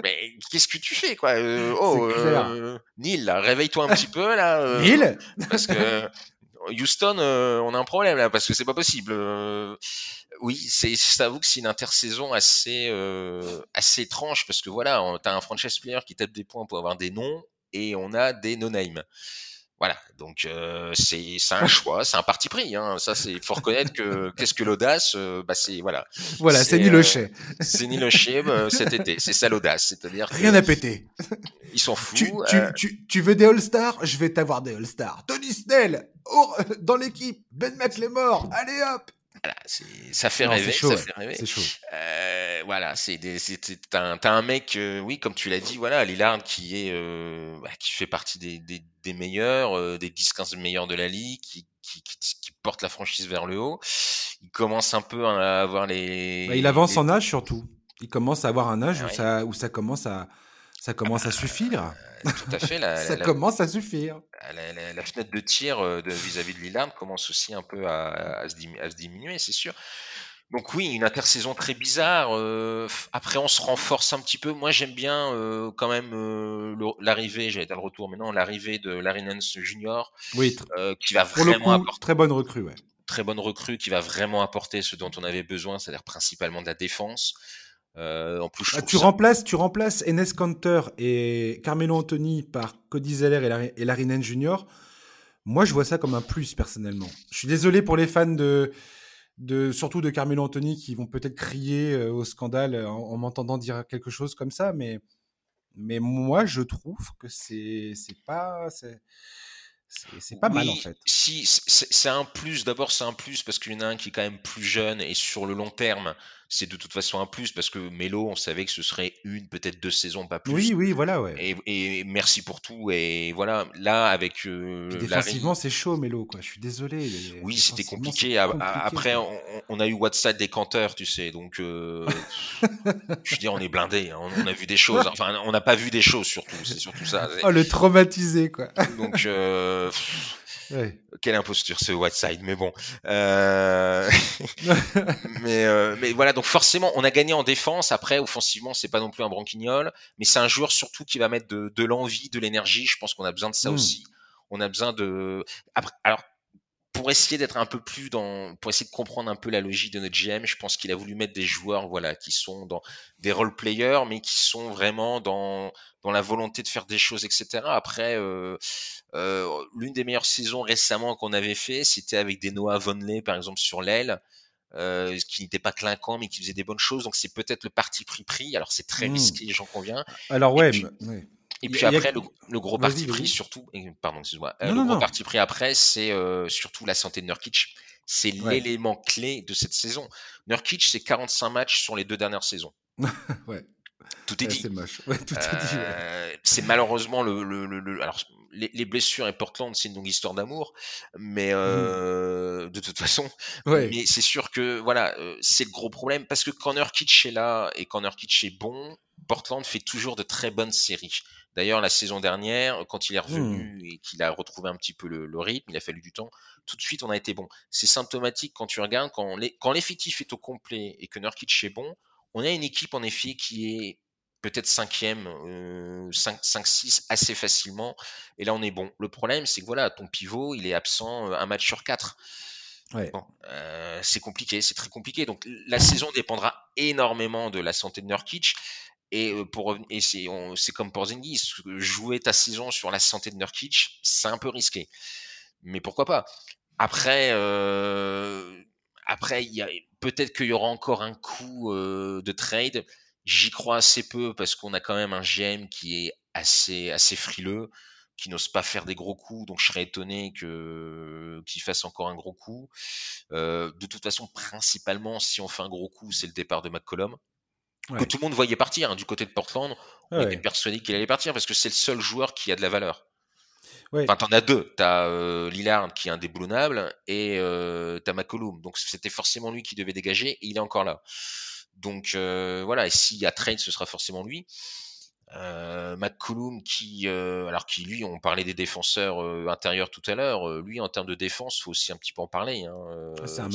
Mais qu'est-ce que tu fais quoi? Euh, Oh, euh, Neil, réveille-toi un petit peu là. Euh, Neil? Parce que Houston, on a un problème là parce que c'est pas possible. oui, c'est, j'avoue que c'est une intersaison assez assez étrange parce que voilà, t'as un franchise player qui tape des points pour avoir des noms et on a des no-name. Voilà, donc euh, c'est un choix, c'est un parti pris. Hein. Ça, c'est faut reconnaître que qu'est-ce que l'audace euh, Bah c'est voilà. Voilà, c'est ni le chais. c'est ni le chais bah, cet été. C'est ça l'audace, c'est-à-dire rien à péter. Ils sont fous. Tu, tu, tu, veux des All-Stars? Je vais t'avoir des All-Stars. Tony Snell oh, dans l'équipe. Ben McLemore. Allez hop. Voilà, ça fait rêver, ça fait rêver. C'est chaud. Euh, voilà, c'est t'as un, un, mec, euh, oui, comme tu l'as dit, voilà, Lillard qui est, euh, bah, qui fait partie des, des, des meilleurs, des 10-15 meilleurs de la ligue, qui, qui, qui, porte la franchise vers le haut. Il commence un peu à avoir les. Bah, il avance en âge surtout. Il commence à avoir un âge où, ça, où ça commence à, ça commence à suffire. Euh, tout à fait. ça commence à suffire. La, fenêtre de tir vis-à-vis de, Lillard commence aussi un peu à, à se, diminuer, c'est sûr. Donc oui, une intersaison très bizarre. Euh, après, on se renforce un petit peu. Moi, j'aime bien euh, quand même euh, l'arrivée, j'allais dire le retour, mais non, l'arrivée de Larinens Junior, oui, qui va vraiment apporter. Très bonne recrue, ouais. Très bonne recrue qui va vraiment apporter ce dont on avait besoin, c'est-à-dire principalement de la défense. En plus, ah, tu, remplaces, tu remplaces Enes Kanter et Carmelo Anthony par Cody Zeller et, Larinens Junior. Moi, je vois ça comme un plus personnellement. Je suis désolé pour les fans de de, surtout de Carmelo Anthony qui vont peut-être crier euh, au scandale en, m'entendant dire quelque chose comme ça, mais, mais moi je trouve que c'est pas c'est pas mal en fait. Si c'est un plus, d'abord c'est un plus parce qu'il y en a un qui est quand même plus jeune et sur le long terme, c'est de toute façon un plus parce que Melo, on savait que ce serait une, peut-être deux saisons, pas plus. Oui, oui, voilà, ouais. Et, merci pour tout. Et voilà, là, avec. Euh, défensivement, c'est chaud, Melo, quoi. Je suis désolé. Oui, c'était compliqué. Après, on, a eu WhatsApp des canteurs, tu sais. Donc, euh, je veux dire, on est blindé. Hein. On, a vu des choses. Enfin, on n'a pas vu des choses, surtout. C'est surtout ça. Oh, le traumatisé, quoi. donc. Euh, quelle imposture ce Whiteside, mais bon. Euh, mais, euh, mais voilà, donc forcément, on a gagné en défense. Après, offensivement, c'est pas non plus un branquignol, mais c'est un joueur surtout qui va mettre de, l'envie, de l'énergie. Je pense qu'on a besoin de ça hmm. aussi. On a besoin de. Après, alors, pour essayer d'être un peu plus dans, pour essayer de comprendre un peu la logique de notre GM, je pense qu'il a voulu mettre des joueurs, voilà, qui sont dans des role players, mais qui sont vraiment dans dans la volonté de faire des choses, etc. Après, euh, euh, l'une des meilleures saisons récemment qu'on avait fait, c'était avec des Noah Vonley, par exemple, sur l'aile. Euh, qui n'était pas clinquant mais qui faisait des bonnes choses donc c'est peut-être le parti pris pris alors c'est très mmh. risqué j'en conviens alors ouais, et puis après, le, gros parti pris, surtout, pardon, excuse-moi, euh, le gros parti pris après, c'est euh, surtout la santé de Nurkic. C'est l'élément clé de cette saison. Nurkic, c'est 45 matchs sur les deux dernières saisons. ouais. Tout est dit. C'est moche. Ouais, tout est dit. Euh, c'est malheureusement le, le, le, alors les, les, blessures et Portland, c'est une longue histoire d'amour, mais mmh. de toute façon, ouais. mais c'est sûr que voilà, c'est le gros problème parce que quand Nurkic est là et quand Nurkic est bon, Portland fait toujours de très bonnes séries. D'ailleurs, la saison dernière, quand il est revenu mmh. et qu'il a retrouvé un petit peu le, rythme, il a fallu du temps, tout de suite on a été bon. C'est symptomatique quand tu regardes, quand l'effectif est au complet et que Nurkic est bon, on a une équipe en effet qui est peut-être cinquième, 5-6 euh, assez facilement. Et là, on est bon. Le problème, c'est que voilà, ton pivot, il est absent euh, un match sur quatre. Euh, c'est compliqué, c'est très compliqué. Donc la saison dépendra énormément de la santé de Nurkic. Et pour c'est c'est comme pour Zengis, jouer ta saison sur la santé de Nurkic, c'est un peu risqué. Mais pourquoi pas? Après, après, peut-être qu'il y aura encore un coup de trade. J'y crois assez peu parce qu'on a quand même un GM qui est assez assez frileux, qui n'ose pas faire des gros coups. Donc je serais étonné qu'il fasse encore un gros coup. De toute façon, principalement, si on fait un gros coup, c'est le départ de McCollum que tout le monde voyait partir hein, du côté de Portland. On était persuadé qu'il allait partir parce que c'est le seul joueur qui a de la valeur. Enfin, t'en as deux. T'as euh, Lillard qui est indéboulonnable et euh, t'as McCollum. Donc c'était forcément lui qui devait dégager et il est encore là. Donc euh, voilà, et s'il y a trade, ce sera forcément lui. Euh, McCollum qui, euh, alors qui lui, on parlait des défenseurs euh, intérieurs tout à l'heure. Lui, en termes de défense, faut aussi un petit peu en parler. Hein. Ah, c'est un,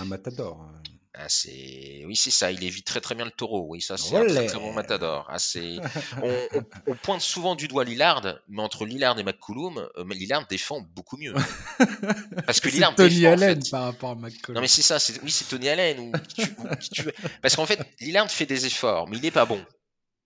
un matador. Ah, c'est oui, c'est ça. Il évite très très bien le taureau. Oui, ça c'est un très, très bon matador. Ah, on, on, pointe souvent du doigt Lillard, mais entre Lillard et McCollum, euh, Lillard défend beaucoup mieux. Parce que Lillard Tony défend, Allen en fait. par rapport à McCollum. Non mais c'est ça. Oui, c'est Tony Allen ou, tu, Parce qu'en fait, Lillard fait des efforts, mais il n'est pas bon.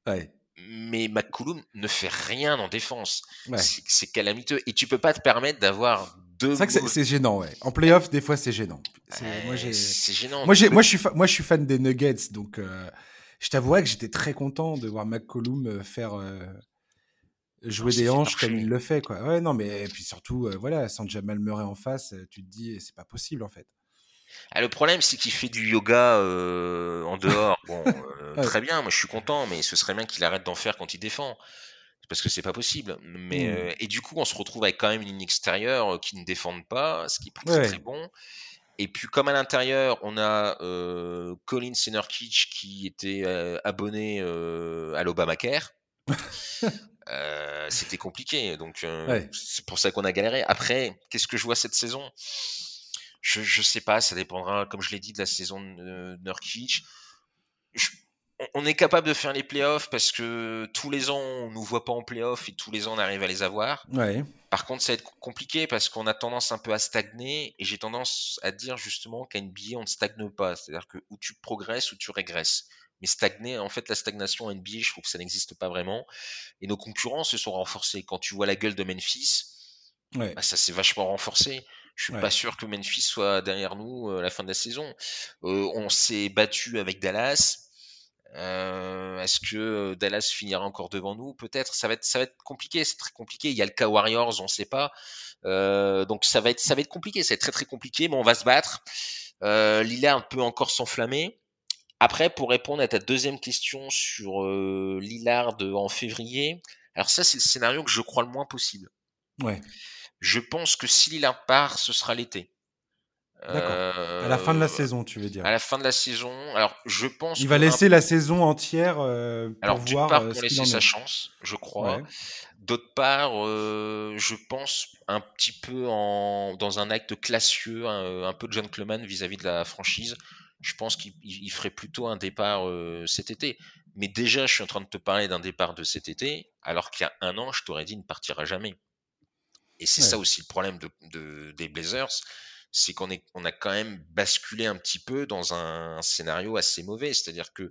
Ouais mais McCollum ne fait rien en défense. C'est calamiteux. Et tu peux pas te permettre d'avoir deux. C'est vrai que c'est gênant, ouais. En playoff, des fois, c'est gênant. C'est gênant. Moi, moi, je suis moi, je suis fan des Nuggets, donc euh, je t'avouerais que j'étais très content de voir McCollum euh, faire euh, jouer des hanches comme il le fait, quoi. Ouais, non, mais et puis surtout, voilà, sans Jamal Murray en face, tu te dis, c'est pas possible, en fait. Ah, le problème, c'est qu'il fait du yoga en dehors. Bon, très bien, moi je suis content, mais ce serait bien qu'il arrête d'en faire quand il défend. Parce que c'est pas possible. Mais Mmh. euh, et du coup, on se retrouve avec quand même une ligne extérieure qui ne défendent pas, ce qui est pas très Ouais. très bon. Et puis comme à l'intérieur, on a euh, Colin Senerkich qui était euh, abonné à l'Obamacare. C'était compliqué, donc Ouais. c'est pour ça qu'on a galéré. Après, qu'est-ce que je vois cette saison? Je, je sais pas, ça dépendra, comme je l'ai dit, de la saison de Nurkic. Je- on- est capable de faire les playoffs parce que tous les ans on nous voit pas en playoffs et tous les ans on arrive à les avoir. Ouais. Par contre, ça va être compliqué parce qu'on a tendance un peu à stagner et j'ai tendance à dire justement qu'à NBA on ne stagne pas, c'est-à-dire que où tu progresses ou tu régresses. Mais stagner, en fait, la stagnation à NBA, je trouve que ça n'existe pas vraiment. Et nos concurrents se sont renforcés. Quand tu vois la gueule de Memphis, Ouais. bah, ça s'est vachement renforcé. Je suis Ouais. pas sûr que Memphis soit derrière nous euh, à la fin de la saison. Euh, on s'est battu avec Dallas. Euh, Est-ce que euh, Dallas finira encore devant nous? Peut-être. Ça va être, ça va être compliqué. C'est très compliqué. Il y a le cas Warriors, on ne sait pas. Euh, donc ça va être, ça va être compliqué. Ça va être très très compliqué, mais on va se battre. Euh, Lillard peut encore s'enflammer. Après, pour répondre à ta deuxième question sur euh, Lillard en février, alors ça c'est le scénario que je crois le moins possible. Ouais. Je pense que si Lillard part, ce sera l'été. D'accord. À la fin de la Euh, saison, tu veux dire. à la fin de la saison. Alors, je pense Il va laisser la saison entière euh, pour Alors, d'une voir part, euh, pour laisser sa chance, je crois. Ouais. D'autre part, euh, je pense un petit peu en, dans un acte classieux, un, un peu gentleman vis-à-vis de la franchise. Je pense qu'il il- il ferait plutôt un départ euh, cet été. Mais déjà, je suis en train de te parler d'un départ de cet été, alors qu'il y a un an, je t'aurais dit il ne partira jamais. Et c'est Ouais. ça aussi le problème de, de- des Blazers, c'est qu'on est, a quand même basculé un petit peu dans un scénario assez mauvais. C'est-à-dire que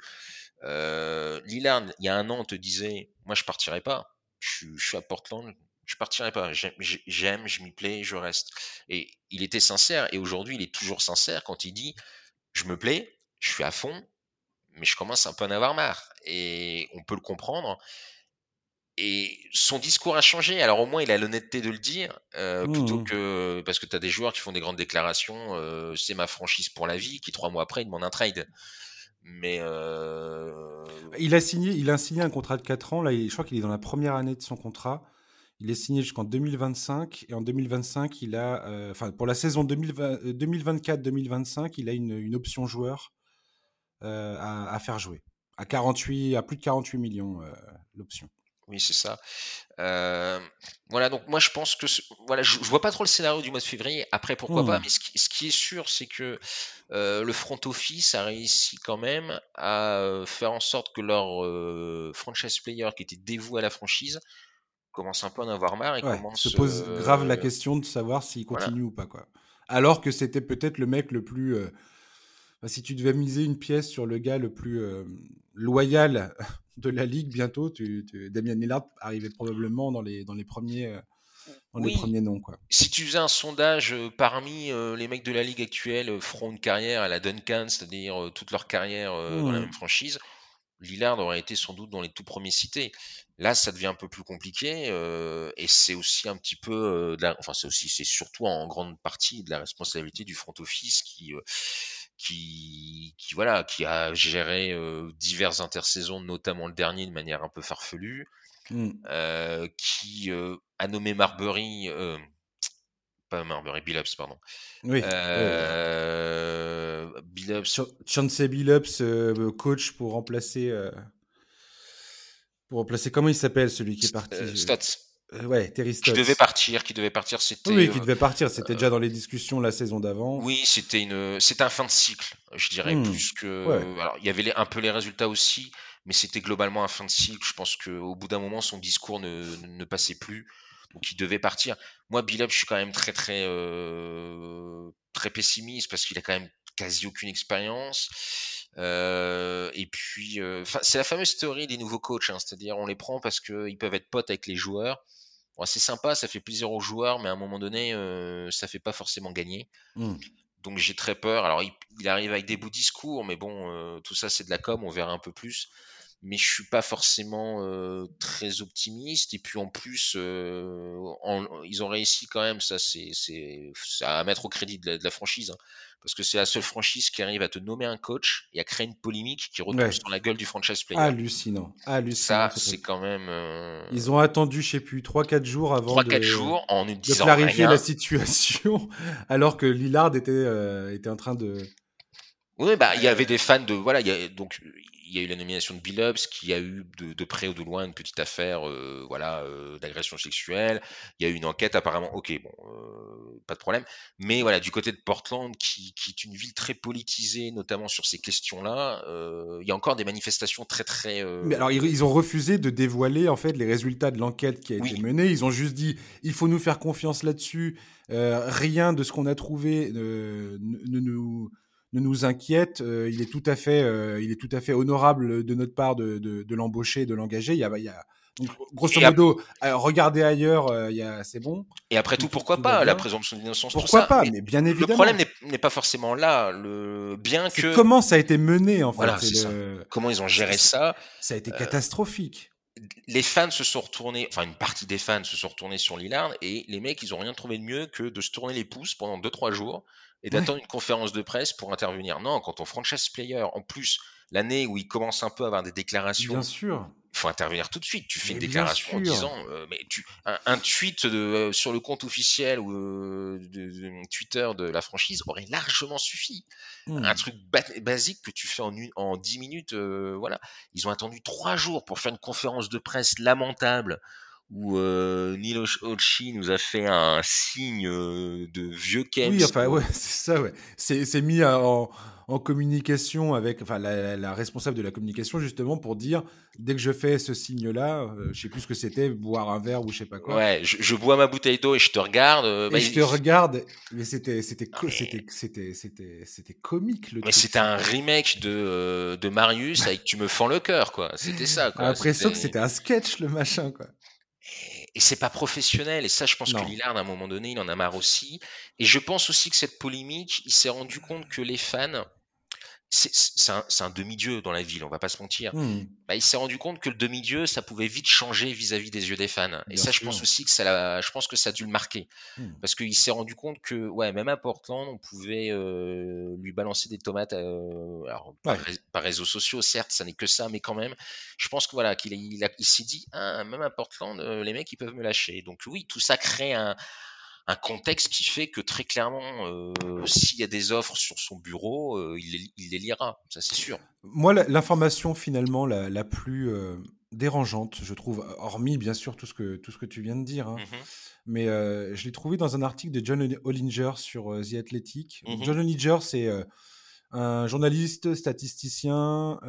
euh, Lillard, il y a un an, on te disait, moi je partirai pas. Je, suis- à Portland, je partirai pas. J'aime, j'ai- j'aime, je m'y plais, je reste. Et il était sincère. Et aujourd'hui, il est toujours sincère quand il dit, je me plais, je suis à fond, mais je commence un peu à en avoir marre. Et on peut le comprendre. Et son discours a changé. Alors au moins, il a l'honnêteté de le dire, euh, plutôt Mhm. que parce que tu as des joueurs qui font des grandes déclarations, euh, c'est ma franchise pour la vie, qui trois mois après, ils demandent un trade. Mais euh, Il a signé, il a signé un contrat de 4 ans. Là, je crois qu'il est dans la première année de son contrat. Il est signé jusqu'en 2025 et en 2025, il a, enfin pour la saison 2020 euh, 2024-2025, il a une, une option joueur à, à faire jouer à 48, à plus de 48 millions l'option. Oui, c'est ça. Euh, voilà, donc moi je pense que voilà, je, je vois pas trop le scénario du mois de février. Après, pourquoi pas Mhm. Mais ce qui, ce qui est sûr, c'est que euh, le front office a réussi quand même à faire en sorte que leur euh, franchise player qui était dévoué à la franchise commence un peu à en avoir marre et Ouais, commence se pose grave la question de savoir s'il voilà. continue ou pas quoi. Alors que c'était peut-être le mec le plus, enfin, si tu devais miser une pièce sur le gars le plus loyal de la ligue bientôt, tu, tu- Damien Lillard arrivait probablement dans les dans les premiers euh, dans les Oui, premiers noms quoi. si tu faisais un sondage euh, parmi euh, les mecs de la ligue actuelle feront une carrière à la Duncan, c'est-à-dire euh, toute leur carrière euh, dans la Mhm. même franchise, Lillard aurait été sans doute dans les tout premiers cités. Là, ça devient un peu plus compliqué euh, et c'est aussi un petit peu, euh, de la- enfin c'est aussi, c'est surtout en grande partie de la responsabilité du front office qui, euh, qui, qui voilà, qui a géré euh, diverses intersaisons, notamment le dernier de manière un peu farfelue, euh, qui euh, a nommé Marbury, pas Marbury, Billups, pardon. Oui. Billups, Ch- Chauncey Billups, coach pour remplacer pour remplacer comment il s'appelle celui qui est parti. Stotts, euh, ouais, Terry qui devait Stotts. partir, qui devait partir, c'était Oui, qui euh, devait partir. C'était déjà dans les discussions la saison d'avant. Oui, c'était une, c'était un fin de cycle, je dirais, Hmm. plus que. Ouais. Alors, il y avait les- un peu les résultats aussi, mais c'était globalement un fin de cycle. Je pense qu'au bout d'un moment, son discours ne, ne passait plus, donc il devait partir. Moi, Billups, je suis quand même très, très, euh, très pessimiste parce qu'il a quand même quasi aucune expérience. Euh, et puis, euh, c'est la fameuse théorie des nouveaux coachs, hein, c'est-à-dire on les prend parce qu'ils peuvent être potes avec les joueurs. Bon, c'est sympa, ça fait plaisir aux joueurs, mais à un moment donné, euh, ça fait pas forcément gagner. Hmm. Donc j'ai très peur. Alors il, il arrive avec des beaux discours, mais bon, euh, tout ça c'est de la com, on verra un peu plus. Mais je suis pas forcément euh, très optimiste. Et puis en plus, euh, ils ont réussi quand même, ça c'est à mettre au crédit de la, franchise, hein, parce que c'est la seule franchise qui arrive à te nommer un coach et à créer une polémique qui retombe sur la gueule du franchise player. Hallucinant, hallucinant. Ça, c'est quand même. Euh, ils ont attendu, je sais plus, 3-4 jours avant 3, de, jours en de clarifier la situation, alors que Lillard était, était en train de oui, bah, il y avait des fans de. Voilà, il y a, donc il y a eu la nomination de Bill Ups, qui a eu de, près ou de loin une petite affaire euh, voilà, euh, d'agression sexuelle. Il y a eu une enquête, apparemment, ok, bon, euh, pas de problème. Mais voilà, du côté de Portland, qui, qui est une ville très politisée, notamment sur ces questions-là, il y a encore des manifestations très, très. Mais alors, ils, ont refusé de dévoiler, en fait, les résultats de l'enquête qui a été menée. Ils ont juste dit, il faut nous faire confiance là-dessus. rien de ce qu'on a trouvé ne nous ne nous inquiète. Euh, il est tout à fait, euh, il est tout à fait honorable de notre part de, de, l'embaucher, de l'engager. Il y a, il y a grosso modo, euh, regardez ailleurs, c'est bon. Et après tout, pourquoi pas la présomption d'innocence Pourquoi pas mais, bien évidemment. Le problème n'est pas forcément là. Le bien que comment ça a été mené en fait. Comment ils ont géré ça Ça a été catastrophique. Les fans se sont retournés, enfin une partie des fans se sont retournés sur Lillard et les mecs ils ont rien trouvé de mieux que de se tourner les pouces pendant 2-3 jours et d'attendre une conférence de presse pour intervenir. Non, quand on franchise player, en plus, l'année où il commence un peu à avoir des déclarations. Bien sûr. Il faut intervenir tout de suite. Tu fais une déclaration en disant, euh, mais tu, un, tweet de, euh, sur le compte officiel ou euh, de, Twitter de la franchise aurait largement suffi. Un mmh. truc basique que tu fais en, en 10 minutes, voilà. Ils ont attendu trois jours pour faire une conférence de presse lamentable où euh, Neil Olchi nous a fait un signe euh, de vieux Ken. Oui, enfin, ouais, c'est ça, ouais. C'est mis en, en, communication avec enfin, la, responsable de la communication, justement, pour dire dès que je fais ce signe-là, euh, je sais plus ce que c'était, boire un verre ou je sais pas quoi. Ouais, je, bois ma bouteille d'eau et je te regarde. et bah, je te regarde, mais c'était c'était c'était c'était c'était comique le Mais c'était un remake de, de Marius avec Tu me fends le cœur, quoi. C'était ça, quoi. Après ça, que c'était un sketch, le machin, quoi et c'est pas professionnel. Et ça, je pense que Lillard, à un moment donné, il en a marre aussi. Et je pense aussi que cette polémique, il s'est rendu compte que les fans, c'est un, demi-dieu dans la ville, on va pas se mentir. Mmh. Bah, il s'est rendu compte que le demi-dieu, ça pouvait vite changer vis-à-vis des yeux des fans. Et ça, je pense aussi que ça, je pense que ça a dû le marquer, mmh. parce qu'il s'est rendu compte que, ouais, même à Portland, on pouvait euh, lui balancer des tomates, euh, alors, par, réseaux sociaux, certes, ça n'est que ça, mais quand même, je pense que voilà, qu'il il, s'est dit, ah, même à Portland, euh, les mecs, ils peuvent me lâcher. Donc oui, tout ça crée un, un contexte qui fait que très clairement, euh, s'il y a des offres sur son bureau, euh, il, les, il, les, lira, ça c'est sûr. Moi, l'information finalement la, la plus euh, dérangeante, je trouve, hormis bien sûr tout ce que, tout ce que tu viens de dire, hein, mmh mais je l'ai trouvé dans un article de John Hollinger sur The Athletic. Mmh John Hollinger, c'est un journaliste, statisticien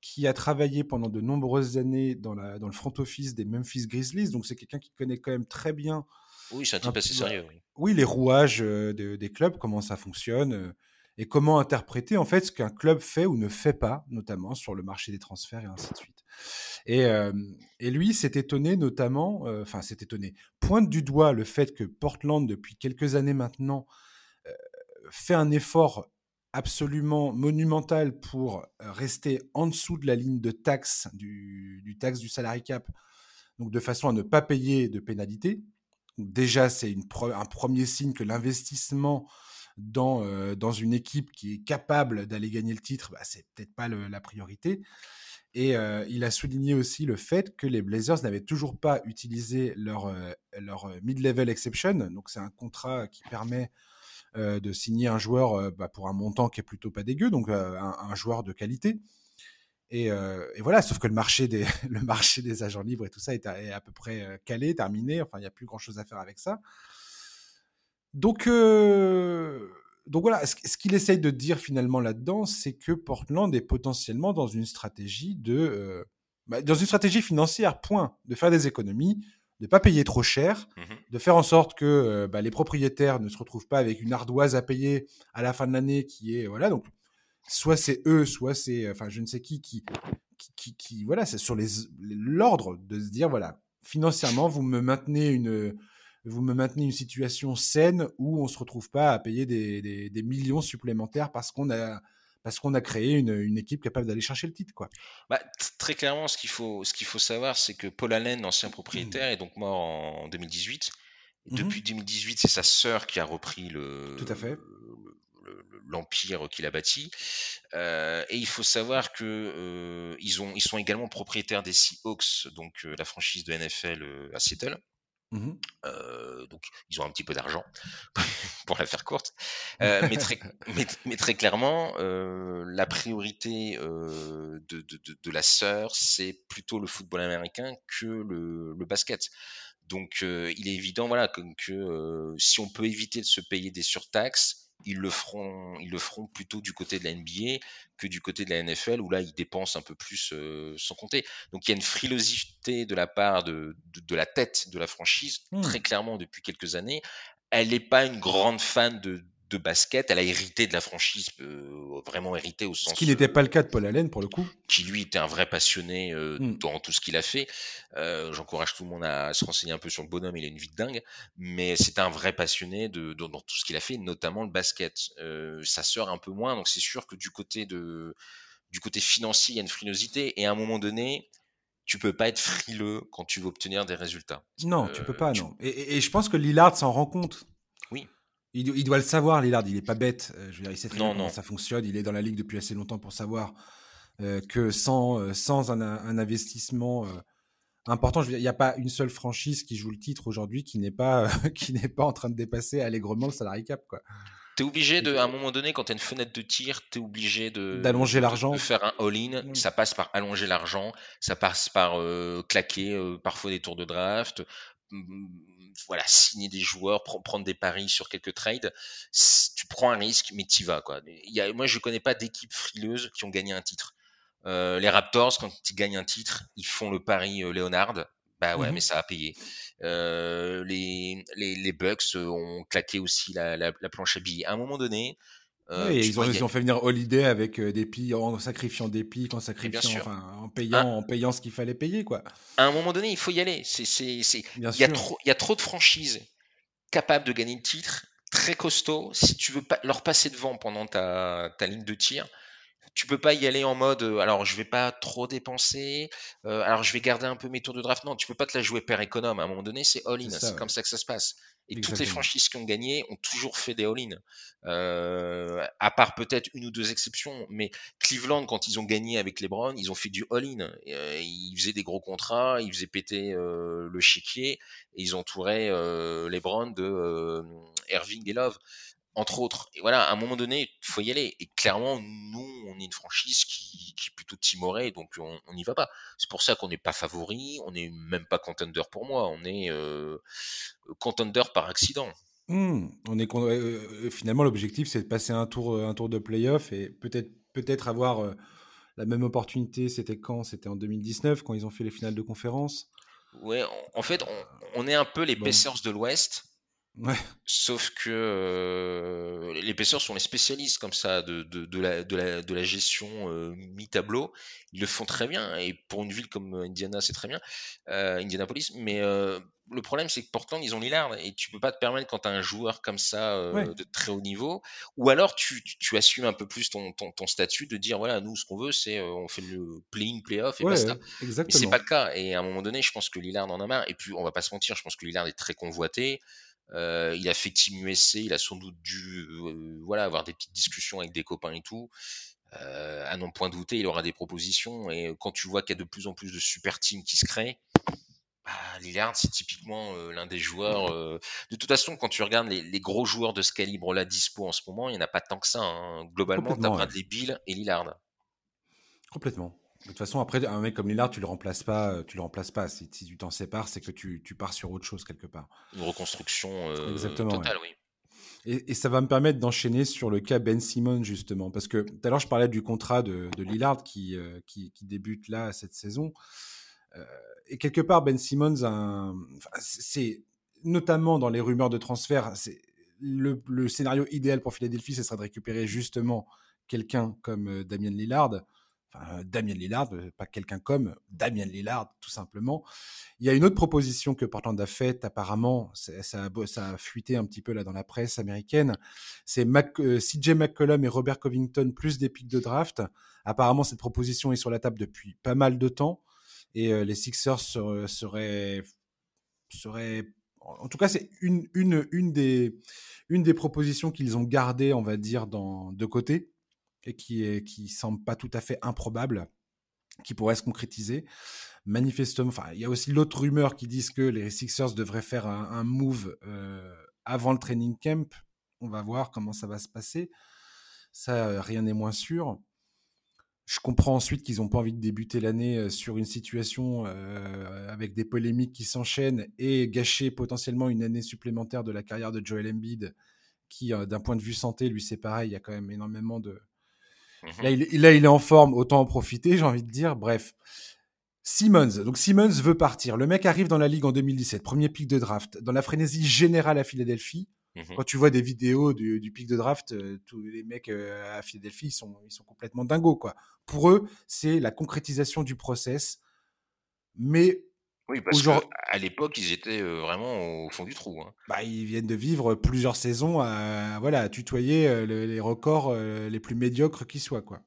qui a travaillé pendant de nombreuses années dans, la, dans le front office des Memphis Grizzlies, donc c'est quelqu'un qui connaît quand même très bien oui, c'est un type assez sérieux. Oui. les rouages des clubs, comment ça fonctionne et comment interpréter en fait ce qu'un club fait ou ne fait pas, notamment sur le marché des transferts et ainsi de suite. Et, et lui s'est étonné notamment, enfin s'est étonné, pointe du doigt le fait que Portland, depuis quelques années maintenant, fait un effort absolument monumental pour rester en dessous de la ligne de taxe du, du taxe du salary cap, donc de façon à ne pas payer de pénalité déjà, c'est un premier signe que l'investissement dans, euh, dans une équipe qui est capable d'aller gagner le titre, bah, c'est peut-être pas la priorité. Et euh, il a souligné aussi le fait que les Blazers n'avaient toujours pas utilisé leur, euh, mid-level exception. Donc, c'est un contrat qui permet de signer un joueur bah, pour un montant qui est plutôt pas dégueu, donc un, joueur de qualité. Et, voilà, sauf que le marché, des, le marché des agents libres et tout ça est à, peu près calé, terminé. Enfin, il n'y a plus grand-chose à faire avec ça. Donc, donc voilà, ce, qu'il essaye de dire finalement là-dedans, c'est que Portland est potentiellement dans une stratégie de, bah, dans une stratégie financière, point, de faire des économies, de ne pas payer trop cher, mmh de faire en sorte que bah, les propriétaires ne se retrouvent pas avec une ardoise à payer à la fin de l'année qui est voilà donc soit c'est eux, soit c'est, enfin, je ne sais qui, qui, qui, qui, voilà, c'est sur les, l'ordre de se dire, voilà, financièrement, vous me maintenez une, vous me maintenez une situation saine où on se retrouve pas à payer des, des, millions supplémentaires parce qu'on a, parce qu'on a créé une, équipe capable d'aller chercher le titre. Quoi. Bah, très clairement, ce qu'il faut, ce qu'il faut savoir, c'est que Paul Allen, l'ancien propriétaire, est donc mort en 2018. Mmh depuis 2018, c'est sa sœur qui a repris le, Tout à fait l'empire qu'il a bâti. Euh, et il faut savoir que euh, ils, ont, ils sont également propriétaires des Seahawks, donc euh, la franchise de NFL à Seattle. Mmh donc ils ont un petit peu d'argent pour la faire courte, mais, très, mais, très, clairement, la priorité de, de, de, la sœur, c'est plutôt le football américain que le, le basket. Donc il est évident voilà, que, que si on peut éviter de se payer des surtaxes, ils le feront, ils le feront plutôt du côté de la NBA que du côté de la NFL où là ils dépensent un peu plus sans compter. Donc il y a une frilosité de la part de, de, la tête de la franchise mmh. très clairement depuis quelques années. Elle n'est pas une grande fan de, de basket. Elle a hérité de la franchise, euh, vraiment hérité au sens. Ce qui n'était pas le cas de Paul Allen pour le coup. Qui lui était un vrai passionné euh, mmh. dans tout ce qu'il a fait. Euh, j'encourage tout le monde à se renseigner un peu sur le bonhomme. Il a une vie de dingue, mais c'est un vrai passionné de, dans tout ce qu'il a fait, notamment le basket. sa sœur un peu moins, donc c'est sûr que du côté de du côté financier, il y a une frilosité. Et à un moment donné, tu peux pas être frileux quand tu veux obtenir des résultats. Non, tu peux pas, non. Et, et, je pense que Lillard s'en rend compte. Oui. Il, doit le savoir, Lillard. Il n'est pas bête. Euh, je veux dire, il sait très bien comment ça fonctionne. Il est dans la ligue depuis assez longtemps pour savoir euh, que sans, euh, sans un, investissement important, il n'y a pas une seule franchise qui joue le titre aujourd'hui qui n'est pas, qui n'est pas en train de dépasser allègrement le salary cap. Quoi. es obligé de, à un moment donné, quand tu as une fenêtre de tir, tu es obligé de d'allonger l'argent, de faire un all-in. Mm. Ça passe par allonger l'argent, ça passe par claquer parfois des tours de draft, voilà, signer des joueurs, prendre des paris sur quelques trades, tu prends un risque, mais tu vas. Quoi. Il moi, je connais pas d'équipes frileuses qui ont gagné un titre. Euh, les Raptors, quand ils gagnent un titre, ils font le pari euh, Leonard. Bah ouais, mmh mais ça a payé. Euh, les, les, les, Bucks ont claqué aussi la, la, la planche à billets. À un moment donné, euh, ils, ont, fait venir Holiday avec euh, des piles, en sacrifiant des piles, en sacrifiant, enfin, en payant, en payant ce qu'il fallait payer, quoi. À un moment donné, il faut y aller. C'est, c'est, c'est... Il, y a trop, il y a trop de franchises capables de gagner le titre, très costauds. Si tu veux pas leur passer devant pendant ta, ta ligne de tir, tu peux pas y aller en mode euh, alors je vais pas trop dépenser, euh, alors je vais garder un peu mes tours de draft. Non, tu peux pas te la jouer père économe. À un moment donné, c'est all-in. C'est, comme ça que ça se passe. Et toutes les franchises qui ont gagné ont toujours fait des all-in. Euh, à part peut-être une ou deux exceptions, mais Cleveland, quand ils ont gagné avec LeBron, ils ont fait du all-in. ils faisaient des gros contrats, ils faisaient péter le chéquier, et ils entouraient LeBron de Irving et Love entre autres. Et voilà, à un moment donné, il faut y aller. Et clairement, nous, on est une franchise qui, est plutôt timorée, donc on n'y va pas. C'est pour ça qu'on n'est pas favori, on n'est même pas contender pour moi, on est euh, contender par accident. Mmh, on est euh, euh, finalement l'objectif, c'est de passer un tour, un tour de playoff et peut-être peut-être avoir la même opportunité. C'était quand? C'était en 2019 quand ils ont fait les finales de conférence. Ouais, en, fait, on, est un peu les Pacers de l'Ouest Sauf que euh, les pêcheurs sont les spécialistes comme ça de, de, de, la, de, la, de la gestion euh, mi-tableau. Ils le font très bien et pour une ville comme Indiana, c'est très bien, euh, Indianapolis. Mais le problème, c'est que Portland, ils ont Lillard et tu peux pas te permettre quand tu as un joueur comme ça de très haut niveau, ou alors tu, tu, assumes un peu plus ton, ton, ton, statut de dire voilà, nous, ce qu'on veut, c'est on fait le play-in, play-off et basta. Mais c'est pas le cas. Et à un moment donné, je pense que Lillard en a marre. Et puis, on va pas se mentir, je pense que Lillard est très convoité. Euh, il a fait Team USC, il a sans doute dû euh, voilà, avoir des petites discussions avec des copains et tout. Euh, à non point douter, il aura des propositions. Et quand tu vois qu'il y a de plus en plus de super teams qui se créent, bah, Lillard, c'est typiquement l'un des joueurs. De toute façon, quand tu regardes les, gros joueurs de ce calibre-là dispo en ce moment, il n'y en a pas tant que ça. Hein. Globalement, tu as Bradley Bill et Lillard. Complètement. De toute façon, après, un mec comme Lillard, tu le remplaces pas. Euh, tu le remplaces pas. Si, tu t'en sépares, c'est que tu, tu, pars sur autre chose quelque part. Une reconstruction euh, totale, oui. Et, ça va me permettre d'enchaîner sur le cas Ben Simmons, justement. Parce que tout à l'heure, je parlais du contrat de, de Lillard qui, euh, qui, qui, débute là, cette saison. et quelque part, Ben Simmons, c'est notamment dans les rumeurs de transfert, c'est le, le, scénario idéal pour Philadelphie, ce serait de récupérer justement quelqu'un comme Damien Lillard enfin, Damien Lillard, pas quelqu'un comme Damien Lillard, tout simplement. Il y a une autre proposition que Portland a faite, apparemment, ça a, fuité un petit peu là dans la presse américaine. C'est CJ McCollum et Robert Covington plus des pics de draft. Apparemment, cette proposition est sur la table depuis pas mal de temps et les Sixers seraient, seraient en tout cas, c'est une, des, une des propositions qu'ils ont gardées, on va dire, de côté et qui est, semble pas tout à fait improbable, qui pourrait se concrétiser. Manifestement, enfin, il y a aussi l'autre rumeur qui disent que les Sixers devraient faire un, move euh, avant le training camp. On va voir comment ça va se passer. Ça, rien n'est moins sûr. Je comprends ensuite qu'ils n'ont pas envie de débuter l'année euh, sur une situation euh, avec des polémiques qui s'enchaînent et gâcher potentiellement une année supplémentaire de la carrière de Joel Embiid, qui, euh, d'un point de vue santé, lui, c'est pareil, il y a quand même énormément de. Mmh là il, là, il est en forme, autant en profiter, j'ai envie de dire. Bref. Simmons. Donc Simmons veut partir. Le mec arrive dans la ligue en 2017, premier pic de draft, dans la frénésie générale à Philadelphie. Mmh Quand tu vois des vidéos du, pic de draft, euh, tous les mecs euh, à Philadelphie, ils sont, ils sont complètement dingos. Quoi. Pour eux, c'est la concrétisation du process. Mais oui, parce qu'à l'époque, ils étaient euh, vraiment au fond du trou. Hein. Bah, ils viennent de vivre plusieurs saisons à, voilà, tutoyer les records les plus médiocres qui soient. Quoi.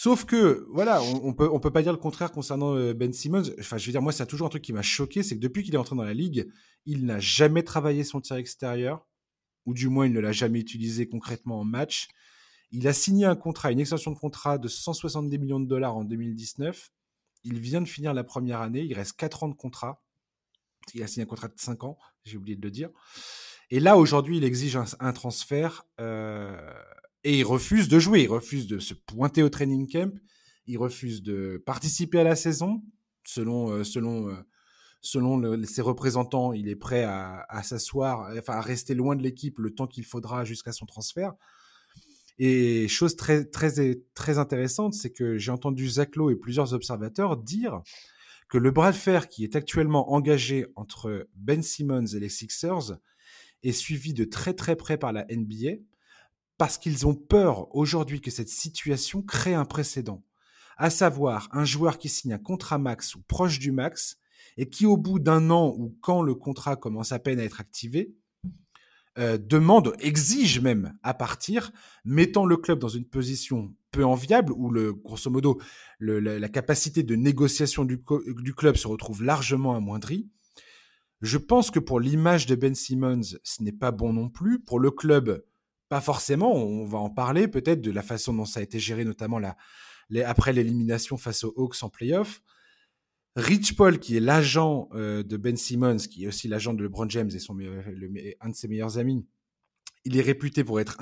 Sauf que, voilà, on, peut, on peut pas dire le contraire concernant euh, Ben Simmons. Enfin, je veux dire, moi, c'est toujours un truc qui m'a choqué, c'est que depuis qu'il est entré dans la ligue, il n'a jamais travaillé son tir extérieur, ou du moins, il ne l'a jamais utilisé concrètement en match. Il a signé un contrat, une extension de contrat de 170 millions de dollars en 2019. Il vient de finir la première année, il reste 4 ans de contrat. Il a signé un contrat de 5 ans, j'ai oublié de le dire. Et là, aujourd'hui, il exige un, transfert. Euh, et il refuse de jouer, il refuse de se pointer au training camp, il refuse de participer à la saison. Selon, euh, selon, euh, selon ses représentants, il est prêt à, s'asseoir, enfin à rester loin de l'équipe le temps qu'il faudra jusqu'à son transfert. Et chose très, très, très intéressante, c'est que j'ai entendu Zach Lowe et plusieurs observateurs dire que le bras de fer qui est actuellement engagé entre Ben Simmons et les Sixers est suivi de très très près par la NBA parce qu'ils ont peur aujourd'hui que cette situation crée un précédent, à savoir un joueur qui signe un contrat max ou proche du max et qui au bout d'un an ou quand le contrat commence à peine à être activé, euh, demande, exige même à partir, mettant le club dans une position peu enviable où le grosso modo la, capacité de négociation du, club se retrouve largement amoindrie. Je pense que pour l'image de Ben Simmons, ce n'est pas bon non plus. Pour le club, pas forcément, on va en parler peut-être de la façon dont ça a été géré, notamment après l'élimination face aux Hawks en playoff. Rich Paul, qui est l'agent euh, de Ben Simmons, qui est aussi l'agent de LeBron James et son, un de ses meilleurs amis, il est réputé pour être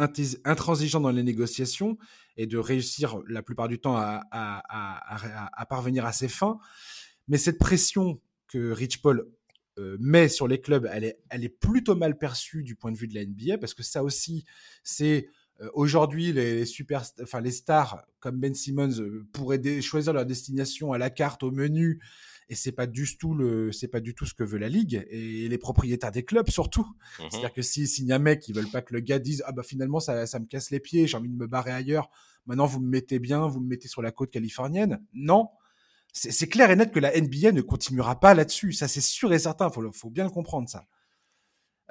intransigeant dans les négociations et de réussir la plupart du temps à, parvenir à ses fins. Mais cette pression que Rich Paul euh, mais sur les clubs, est, elle est plutôt mal perçue du point de vue de la NBA parce que ça aussi, c'est euh, aujourd'hui les, super, enfin les stars comme Ben Simmons euh, pourraient choisir leur destination à la carte au menu et c'est pas du tout le, c'est pas du tout ce que veut la ligue et les propriétaires des clubs surtout. Mmh C'est-à-dire que si s'il y a un mec qui veulent pas que le gars dise ah bah finalement ça, ça me casse les pieds, j'ai envie de me barrer ailleurs. Maintenant vous me mettez bien, vous me mettez sur la côte californienne. Non, c'est clair et net que la NBA ne continuera pas là-dessus. Ça, c'est sûr et certain. Il faut, bien le comprendre, ça.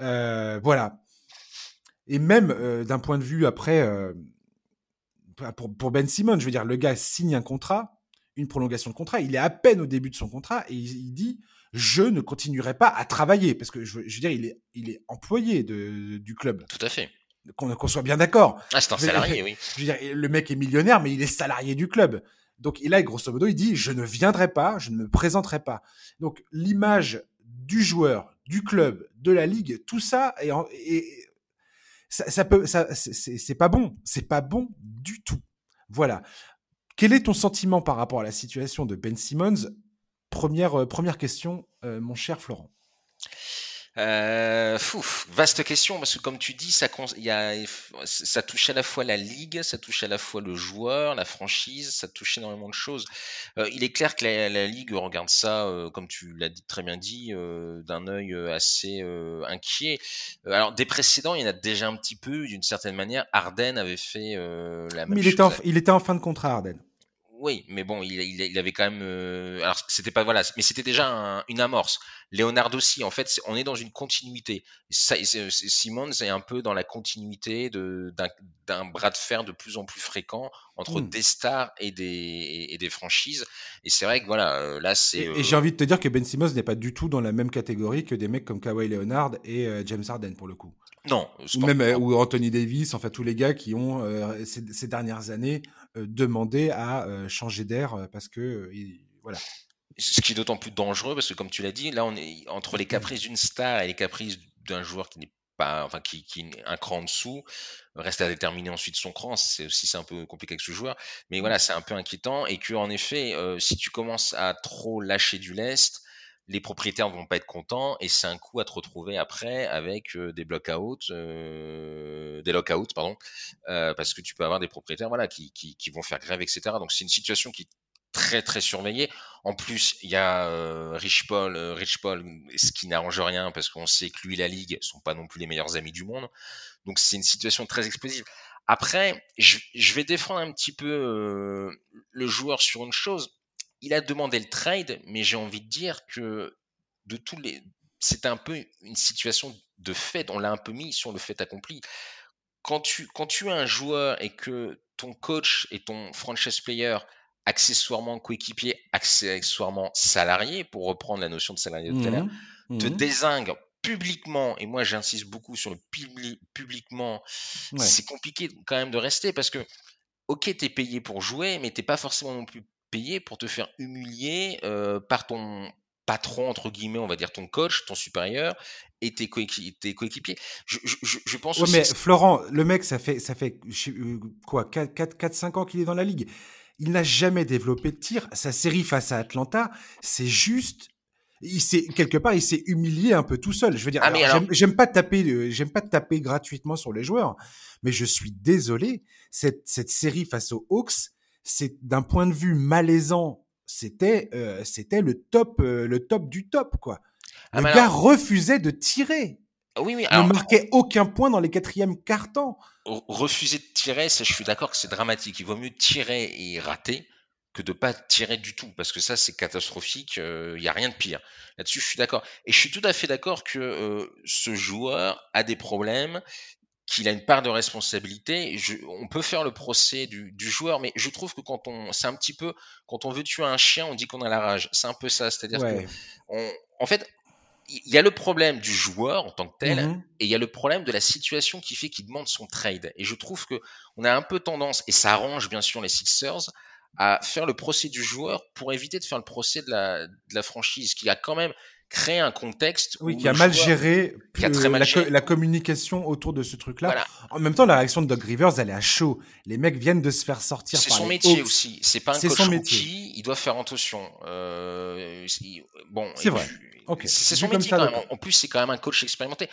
Euh, voilà. Et même euh, d'un point de vue après, euh, pour, Ben Simmons, je veux dire, le gars signe un contrat, une prolongation de contrat. Il est à peine au début de son contrat et il, dit Je ne continuerai pas à travailler. Parce que je, veux dire, il est, il est employé de, du club. Tout à fait. Qu'on soit bien d'accord. Ah, c'est un salarié, oui. Je veux dire, le mec est millionnaire, mais il est salarié du club. Donc là, grosso modo, il dit je ne viendrai pas, je ne me présenterai pas. Donc l'image du joueur, du club, de la ligue, tout ça et ça, peut, ça, c'est pas bon, c'est pas bon du tout. Voilà. Quel est ton sentiment par rapport à la situation de Ben Simmons? Première, euh, première question, euh, mon cher Florent. Euh, vaste question parce que comme tu dis, ça, y a, ça touche à la fois la ligue, ça touche à la fois le joueur, la franchise, ça touche énormément de choses. Euh, il est clair que la, ligue regarde ça, euh, comme tu l'as très bien dit, euh, d'un œil assez inquiet. alors des précédents, il y en a déjà un petit peu, d'une certaine manière. Arden avait fait la même Mais il Était en, il était en fin de contrat, Arden. Oui, mais bon, il, il, avait quand même. Euh, alors, c'était pas voilà, mais c'était déjà une amorce. Leonardo aussi, en fait, on est dans une continuité. Ça, Simmons est un peu dans la continuité d'un bras de fer de plus en plus fréquent entre mmh. des stars et des, et, des franchises. Et c'est vrai que voilà, euh, là, c'est. Et, j'ai envie de te dire que Ben Simmons n'est pas du tout dans la même catégorie que des mecs comme Kawhi Leonard et James Harden pour le coup. Non. Ou même ou Anthony Davis, enfin tous les gars qui ont ces, dernières années demandé à changer d'air parce que voilà. Ce qui est d'autant plus dangereux parce que comme tu l'as dit, là on est entre les caprices d'une star et les caprices d'un joueur qui n'est pas, enfin qui, qui est un cran en dessous, reste à déterminer ensuite son cran. C'est aussi c'est un peu compliqué avec ce joueur, mais voilà c'est un peu inquiétant et que en effet si tu commences à trop lâcher du lest, les propriétaires vont pas être contents et c'est un coup à te retrouver après avec des blockouts, euh, des lockouts, pardon, parce que tu peux avoir des propriétaires voilà, qui, qui, qui vont faire grève, etc. Donc c'est une situation qui est très très surveillée. En plus, il y a Rich Paul, Rich Paul, ce qui n'arrange rien parce qu'on sait que lui et la ligue sont pas non plus les meilleurs amis du monde. Donc c'est une situation très explosive. Après, je, je vais défendre un petit peu le joueur sur une chose il a demandé le trade, mais j'ai envie de dire que de tous les, c'est un peu une situation de fait. On l'a un peu mis sur le fait accompli. Quand tu, quand tu es un joueur et que ton coach et ton franchise player, accessoirement coéquipier, accessoirement salarié, pour reprendre la notion de salarié de tout à l'heure, te mmh désingue publiquement, et moi j'insiste beaucoup sur le publiquement, c'est compliqué quand même de rester parce que, ok, tu es payé pour jouer, mais t'es pas forcément non plus pour te faire humilier par ton patron, entre guillemets, on va dire ton coach, ton supérieur et tes, coéquipiers. Je, je, je, pense mais Florent, le mec, ça fait, ça fait quoi, 4-5 ans qu'il est dans la ligue. Il n'a jamais développé de tir. Sa série face à Atlanta, c'est juste il s'est quelque part il s'est humilié un peu tout seul. Je veux dire, ah, j'aime pas taper, j'aime pas taper gratuitement sur les joueurs, mais je suis désolé. Cette, cette série face aux Hawks, c'est d'un point de vue malaisant, c'était euh, c'était le top euh, le top du top quoi. Ah, le gars refusait de tirer. Oui, oui. ne marquait aucun point dans les quatrièmes cartons. Refuser de tirer, ça, je suis d'accord que c'est dramatique. Il vaut mieux tirer et rater que de pas tirer du tout, parce que ça, c'est catastrophique. Il euh, n'y a rien de pire. Là-dessus, je suis d'accord. Et je suis tout à fait d'accord que ce joueur a des problèmes qu'il a une part de responsabilité. Je, on peut faire le procès du, du, joueur, mais je trouve que quand on, c'est un petit peu, quand on veut tuer un chien, on dit qu'on a la rage. C'est un peu ça, c'est-à-dire que, on, en fait, il y a le problème du joueur en tant que tel, mmh et il y a le problème de la situation qui fait qu'il demande son trade. Et je trouve que on a un peu tendance, et ça arrange bien sûr les Sixers, à faire le procès du joueur pour éviter de faire le procès de la, de la franchise, qui a quand même créer un contexte. Oui, qui a mal géré, la, communication autour de ce truc-là. En même temps, la réaction de Doug Rivers, elle est à chaud. Les mecs viennent de se faire sortir. C'est son métier aussi. C'est pas un coach son métier. il doit faire attention. Euh, bon, c'est vrai. C'est son métier. quand même. En plus, c'est quand même un coach expérimenté.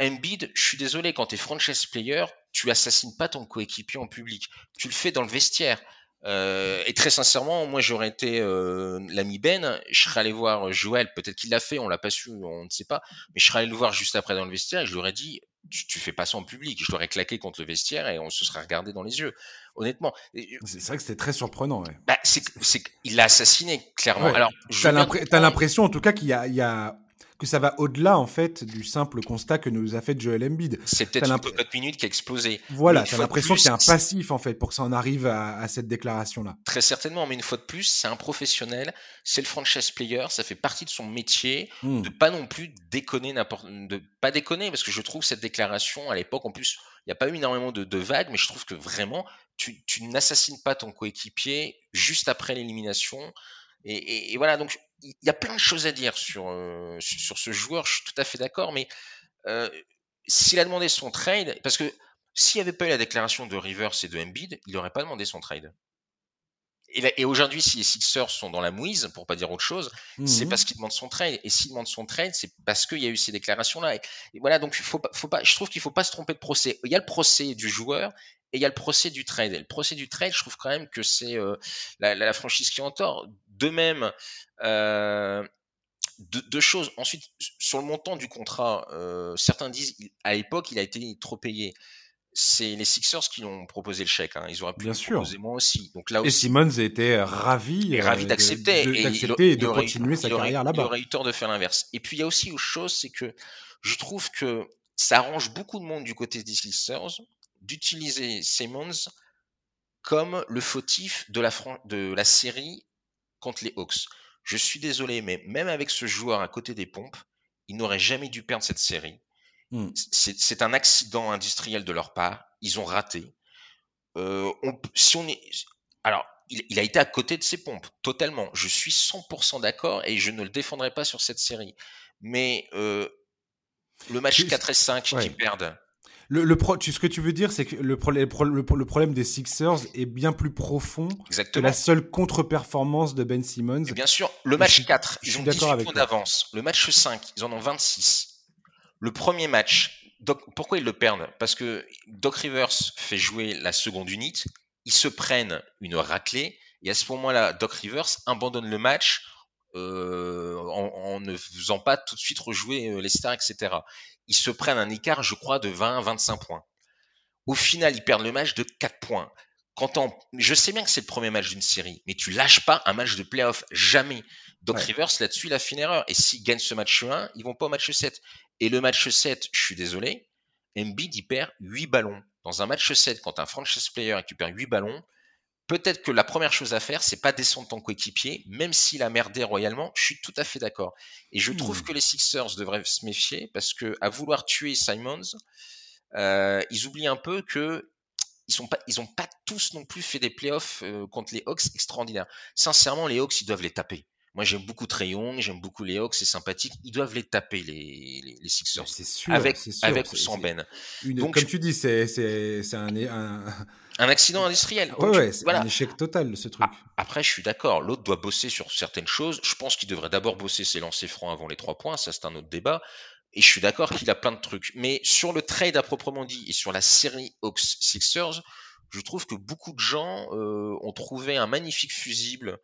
Embiid, je suis désolé, quand tu es franchise player, tu assassines pas ton coéquipier en public. Tu le fais dans le vestiaire. Euh, et très sincèrement, moi j'aurais été euh, l'ami Ben, je serais allé voir Joël, peut-être qu'il l'a fait, on l'a pas su, on ne sait pas, mais je serais allé le voir juste après dans le vestiaire et je lui aurais dit tu, fais pas ça en public, je l'aurais claqué contre le vestiaire et on se serait regardé dans les yeux, honnêtement. C'est vrai que c'était très surprenant. Ouais. Bah, c'est, il l'a assassiné clairement. Alors, t'as l'impression en tout cas qu'il y a, il y a que ça va au-delà en fait du simple constat que nous a fait Joel Embiid. C'est peut-être une cocotte minute qui a explosé. Voilà, t'as l'impression qu'il y a un passif en fait pour que ça en arrive à, cette déclaration-là. Très certainement, mais une fois de plus, c'est un professionnel, c'est le franchise player, ça fait partie de son métier, hmm. de pas non plus déconner n'importe, de pas déconner parce que je trouve cette déclaration à l'époque en plus, il n'y a pas eu énormément de, vagues, mais je trouve que vraiment tu, n'assassines pas ton coéquipier juste après l'élimination. et, voilà, donc il y a plein de choses à dire sur, euh, sur, ce joueur, je suis tout à fait d'accord, mais euh, s'il a demandé son trade, parce que s'il n'y avait pas eu la déclaration de Rivers et de Embiid, il n'aurait pas demandé son trade. Et, aujourd'hui, si les Sixers sont dans la mouise, pour pas dire autre chose, c'est mmh parce qu'ils demandent son trade. Et s'ils demandent son trade, c'est parce qu'il y a eu ces déclarations-là. Et, voilà, donc faut pas, faut pas, je trouve qu'il faut pas se tromper de procès. Il y a le procès du joueur et il y a le procès du trade. Et le procès du trade, je trouve quand même que c'est euh, la, la, franchise qui en tort. De même, euh, deux, choses. Ensuite, sur le montant du contrat, euh, certains disent à l'époque il a été trop payé. c'est les Sixers qui ont proposé le chèque. Hein. Ils auraient pu Bien sûr. proposer moi aussi. Donc là Et Simmons était ravi, et ravi euh, d'accepter de- et, il- il de continuer sa il aurait- carrière Il là-bas. aurait eu tort de faire l'inverse. Et puis il y a aussi autre chose, c'est que je trouve que ça arrange beaucoup de monde du côté des Sixers d'utiliser Simmons comme le fautif de la, fran- de la série contre les Hawks. Je suis désolé, mais même avec ce joueur à côté des pompes, ils n'auraient jamais dû perdre cette série. Hmm. C'est un accident industriel de leur part. Ils ont raté. Euh, on si on est, alors, il, il a été à côté de ses pompes, totalement. Je suis 100% d'accord et je ne le défendrai pas sur cette série. Mais euh, le match Tu- 4 et 5 ouais. qu'ils perdent, Le, le pro- tu, ce que tu veux dire, c'est que le, pro- le pro- le pro- le problème des Sixers est bien plus profond que exactement. la seule contre-performance de Ben Simmons. Et bien sûr, le Je match suis- 4, je ils ont d'accord 18 avec points d'avance. Le match 5, ils en ont 26. Le premier match, Doc- pourquoi ils le perdent? Parce que Doc Rivers fait jouer la seconde unité, ils se prennent une raclée, et à ce moment-là, Doc Rivers abandonne le match euh, en, en ne faisant pas tout de suite rejouer euh, les stars, etc. Ils se prennent un écart, je crois, de 20 à 25 points. Au final, ils perdent le match de 4 points. Quand on, je sais bien que c'est le premier match d'une série, mais tu lâches pas un match de playoff, jamais. Doc Ouais. Rivers, là-dessus, il a fait une erreur. Et s'ils gagnent ce match 1, ils vont pas au match 7. Et le match 7, je suis désolé, Embiid, il perd 8 ballons. Dans un match 7, quand un franchise player récupère 8 ballons, peut-être que la première chose à faire, c'est pas descendre ton coéquipier, même s'il a merdé royalement, je suis tout à fait d'accord. Et je trouve Hmm. que les Sixers devraient se méfier parce que à vouloir tuer Simons, euh, ils oublient un peu que ils sont pas, ils ont pas tous non plus fait des playoffs euh, contre les Hawks extraordinaires. Sincèrement, les Hawks, ils doivent les taper. Moi, j'aime beaucoup Trey Young, j'aime beaucoup les Hawks, c'est sympathique. Ils doivent les taper, les, les, les Sixers. C'est sûr, Avec, c'est sûr. avec ou sans Ben. une- Donc, comme je- tu dis, c'est un, un, Un accident industriel. ouais, ouais, c'est voilà. un échec total, ce truc. Après, je suis d'accord. L'autre doit bosser sur certaines choses. Je pense qu'il devrait d'abord bosser ses lancers francs avant les trois points. Ça, c'est un autre débat. Et je suis d'accord qu'il a plein de trucs. Mais sur le trade à proprement dit et sur la série Hawks Sixers, je trouve que beaucoup de gens euh, ont trouvé un magnifique fusible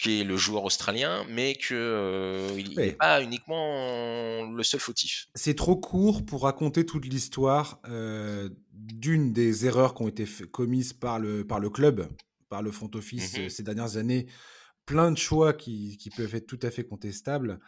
qui est le joueur australien, mais que euh, il n'est pas uniquement le seul fautif. C'est trop court pour raconter toute l'histoire euh, d'une des erreurs qui ont été commises par le, par le club, par le front office Mhm. euh, ces dernières années. Plein de choix qui, qui peuvent être tout à fait contestables.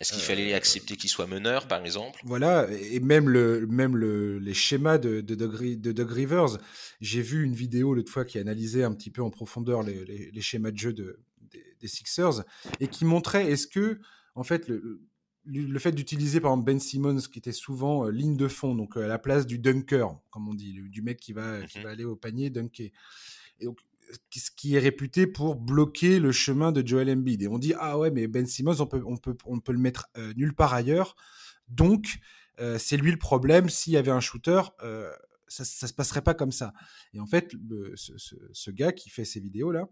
Est-ce qu'il Euh, fallait accepter qu'il soit meneur, par exemple? Voilà, et même, le, même le, les schémas de, de, Doug de Doug Rivers. J'ai vu une vidéo l'autre fois qui analysait un petit peu en profondeur les, les- les schémas de jeu de, des, des Sixers et qui montrait est-ce que, en fait, le, le, fait d'utiliser par exemple Ben Simmons qui était souvent euh, ligne de fond, donc euh, à la place du dunker, comme on dit, le- du mec qui va, qui Mhm. va aller au panier dunker. Et donc, ce qui est réputé pour bloquer le chemin de Joel Embiid. Et on dit ah ouais mais Ben Simmons on peut on peut on peut le mettre euh, nulle part ailleurs. Donc c'est lui le problème. S'il y avait un shooter, ça ça se passerait pas comme ça. Et en fait le- ce, ce- ce gars qui fait ces vidéos là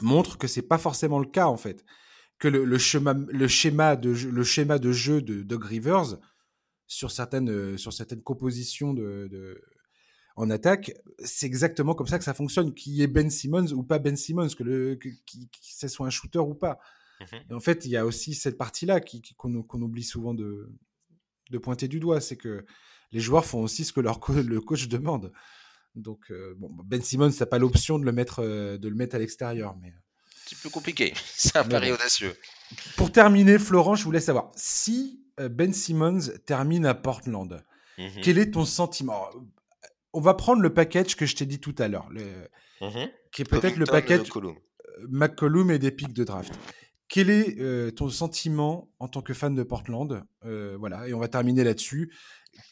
montre que c'est pas forcément le cas en fait. Que le, le schéma le schéma de jeu, le schéma de jeu de Doug Rivers sur certaines euh, sur certaines compositions de, de en attaque, c'est exactement comme ça que ça fonctionne, qu'il y ait Ben Simmons ou pas Ben Simmons, que le que, qui, qui- ce soit un shooter ou pas. Mhm. Et en fait, il y a aussi cette partie-là qu'on qu'on oublie souvent de, de pointer du doigt, c'est que les joueurs font aussi ce que leur co- le coach demande. Donc, euh, bon, Ben Simmons n'a pas l'option de le mettre euh, de le mettre à l'extérieur, mais C'est plus compliqué. C'est un pari audacieux. pour terminer, Florent, je voulais savoir si euh, Ben Simmons termine à Portland, Mhm. quel est ton sentiment? On va prendre le package que je t'ai dit tout à l'heure, le- Mhm. qui est peut-être le package euh, euh, McCollum et des pics de draft. Quel est euh, ton sentiment en tant que fan de Portland? Euh, Voilà, et on va terminer là-dessus.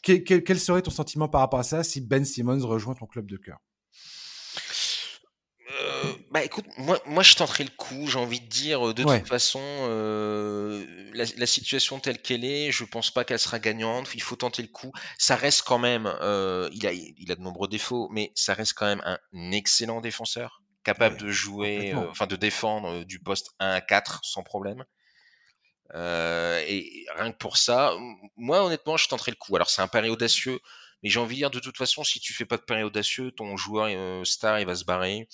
Quel, serait ton sentiment par rapport à ça si Ben Simmons rejoint ton club de cœur? Euh, bah écoute, moi, moi je tenterai le coup, j'ai envie de dire, de Ouais. toute façon, euh, la, la situation telle qu'elle est, je pense pas qu'elle sera gagnante, il faut tenter le coup. Ça reste quand même, euh, il, a, il a de nombreux défauts, mais ça reste quand même un excellent défenseur, capable Ouais, de jouer, euh, enfin de défendre euh, du poste 1 à 4 sans problème. Euh, et rien que pour ça, moi honnêtement, je tenterai le coup. Alors c'est un pari audacieux, mais j'ai envie de dire de toute façon, si tu fais pas de pari audacieux, ton joueur euh, star il va se barrer.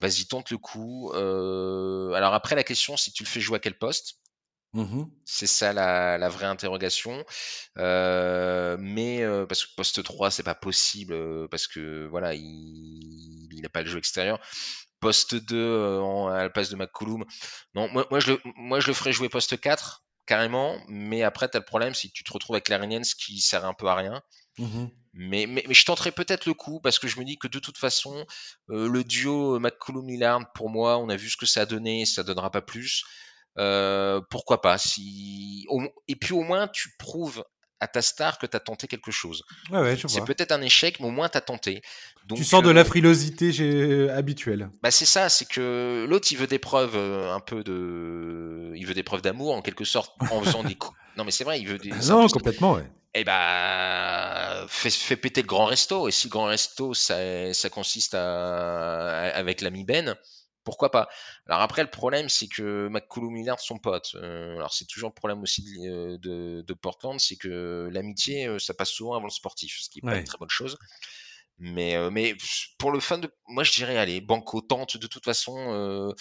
Vas-y, tente le coup. Euh, alors après, la question, c'est tu le fais jouer à quel poste? Mmh c'est ça la, vraie interrogation. Euh, mais euh, parce que poste 3, c'est pas possible euh, parce que voilà, il n'a pas le jeu extérieur. Poste 2 à la place de McCollum. Non, moi, moi, je le, moi je le ferais jouer poste 4 carrément, mais après tu as le problème c'est que tu te retrouves avec ce qui sert un peu à rien. Mmh mais, mais, je tenterai peut-être le coup parce que je me dis que de toute façon, le duo McCollum-Lillard, pour moi, on a vu ce que ça a donné, ça donnera pas plus. Euh, pourquoi pas si... Et puis au moins, tu prouves à ta star que tu as tenté quelque chose. c'est peut-être un échec, mais au moins tu as tenté. Donc, tu sors de la euh, frilosité habituelle. Bah c'est ça, c'est que l'autre il veut des preuves euh, un peu de, il veut des preuves d'amour en quelque sorte en faisant des coups. Non mais c'est vrai, il veut des. Non complètement ouais. Eh bah, fais, péter le grand resto. Et si le grand resto, ça, ça consiste à, avec l'ami Ben, pourquoi pas? Alors après, le problème, c'est que McCollum Millard sont potes. Euh, alors c'est toujours le problème aussi de, de, Portland, c'est que l'amitié, euh, ça passe souvent avant le sportif, ce qui n'est pas une très bonne chose. Mais, euh, mais pour le fan de... Moi, je dirais, allez, Banco tente de toute façon.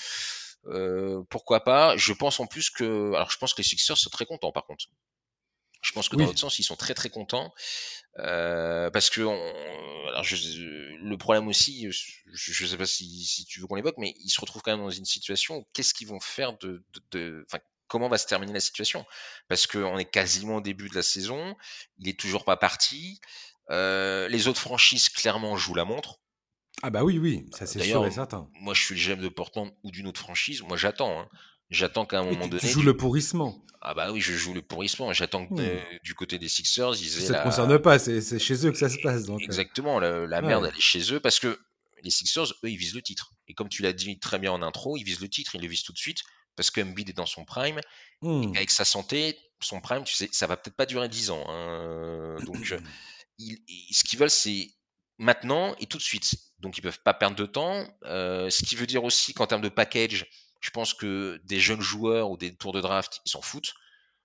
pourquoi pas? Je pense en plus que... Alors je pense que les Sixers sont très contents par contre. Je pense que dans l'autre sens, ils sont très très contents. Euh, parce que alors je, le problème aussi, je ne sais pas si, si tu veux qu'on l'évoque, mais ils se retrouvent quand même dans une situation où qu'est-ce qu'ils vont faire de, de, comment va se terminer la situation? Parce qu'on est quasiment au début de la saison, il est toujours pas parti. Euh, les autres franchises clairement jouent la montre. Ah bah oui, oui, ça c'est sûr et certain. Moi je suis le GM de Portland ou d'une autre franchise, moi j'attends. Hein. J'attends qu'à un moment donné. Tu joues le pourrissement. Ah bah oui, je joue le pourrissement. J'attends que hmm. du côté des Sixers, ils Ça ne concerne pas, c'est chez eux que ça se passe. Donc. Euh. Exactement, la, merde elle est chez eux parce que les Sixers, eux, ils visent le titre. Et comme tu l'as dit très bien en intro, ils visent le titre, ils le visent tout de suite parce que Embiid est dans son prime. Et hmm. avec sa santé, son prime, tu sais, ça va peut-être pas durer 10 ans. Hein. Donc, euh, ce qu'ils veulent, c'est maintenant et tout de suite. Donc, ils peuvent pas perdre de temps. Euh, ce qui veut dire aussi qu'en termes de package, je pense que des jeunes joueurs ou des tours de draft, ils s'en foutent.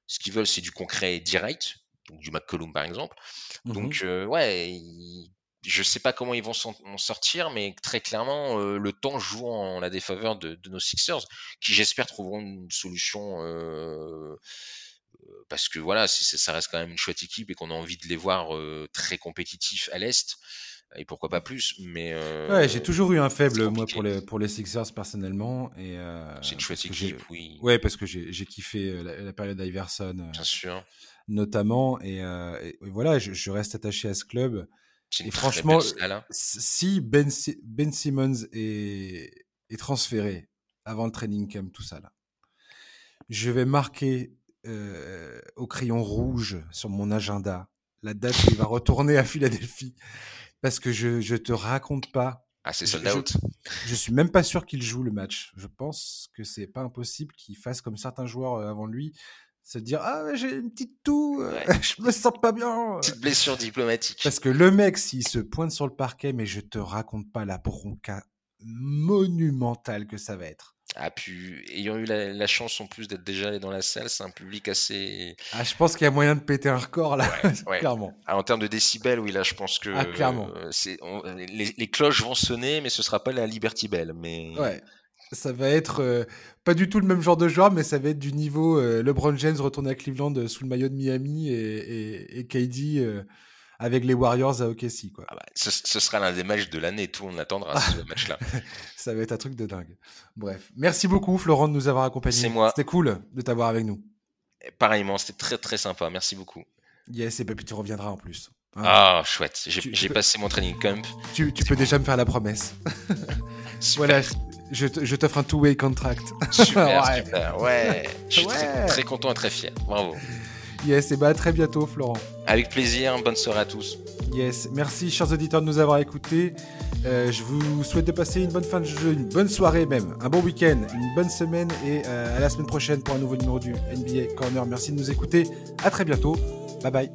Ce qu'ils veulent, c'est du concret direct, donc du McCollum par exemple. Mmh donc, euh, ouais, je sais pas comment ils vont s'en sortir, mais très clairement, euh, le temps joue en la défaveur de, nos Sixers, qui j'espère trouveront une solution. Euh, parce que voilà, ça reste quand même une chouette équipe et qu'on a envie de les voir très compétitifs à l'Est et pourquoi pas plus. Mais euh, ouais, j'ai toujours eu un faible moi pour les pour les Sixers personnellement et euh, c'est une chouette équipe, oui. Ouais, parce que j'ai kiffé euh, la, période d'Iverson, bien sûr, notamment et, voilà, je, reste attaché à ce club. Et franchement, hein. si Ben Ben Simmons est, est transféré avant le training camp, tout ça là, je vais marquer au crayon rouge sur mon agenda la date où il va retourner à Philadelphie parce que je, je te raconte pas. Ah, c'est sold out. Je, suis même pas sûr qu'il joue le match. Je pense que c'est pas impossible qu'il fasse comme certains joueurs euh, avant lui, se dire ah j'ai une petite toux, euh, je me sens pas bien. Petite blessure diplomatique. Parce que le mec s'il se pointe sur le parquet, mais je te raconte pas la bronca monumentale que ça va être a pu, ayant eu la, chance en plus d'être déjà allé dans la salle, c'est un public assez. Ah, je pense qu'il y a moyen de péter un record là, clairement. Ah, en termes de décibels, oui, là, je pense que. Ah, clairement. c'est, les, cloches vont sonner, mais ce sera pas la Liberty Bell. Mais... Ouais. Ça va être euh, pas du tout le même genre de joueur, mais ça va être du niveau euh, LeBron James retourne à Cleveland euh, sous le maillot de Miami et, et, KD avec les Warriors à OKC. Quoi. Ah bah, ce, sera l'un des matchs de l'année, tout on attendra ce match-là. Ça va être un truc de dingue. Bref, merci beaucoup Florent de nous avoir accompagnés. C'est moi. C'était cool de t'avoir avec nous. pareillement, c'était très très sympa, merci beaucoup. Yes, et puis tu reviendras en plus. Hein. Ah, chouette, j'ai passé mon training camp. Tu, peux déjà me faire la promesse. voilà, je t'offre un two-way contract. Super, ouais. super, ouais. Je suis Très, très content et très fier, bravo. Yes, et bah à très bientôt, Florent. Avec plaisir, bonne soirée à tous. Yes, merci, chers auditeurs, de nous avoir écoutés. Euh, je vous souhaite de passer une bonne fin de jeu, une bonne soirée même, un bon week-end, une bonne semaine et euh, à la semaine prochaine pour un nouveau numéro du NBA Corner. Merci de nous écouter. À très bientôt. Bye bye.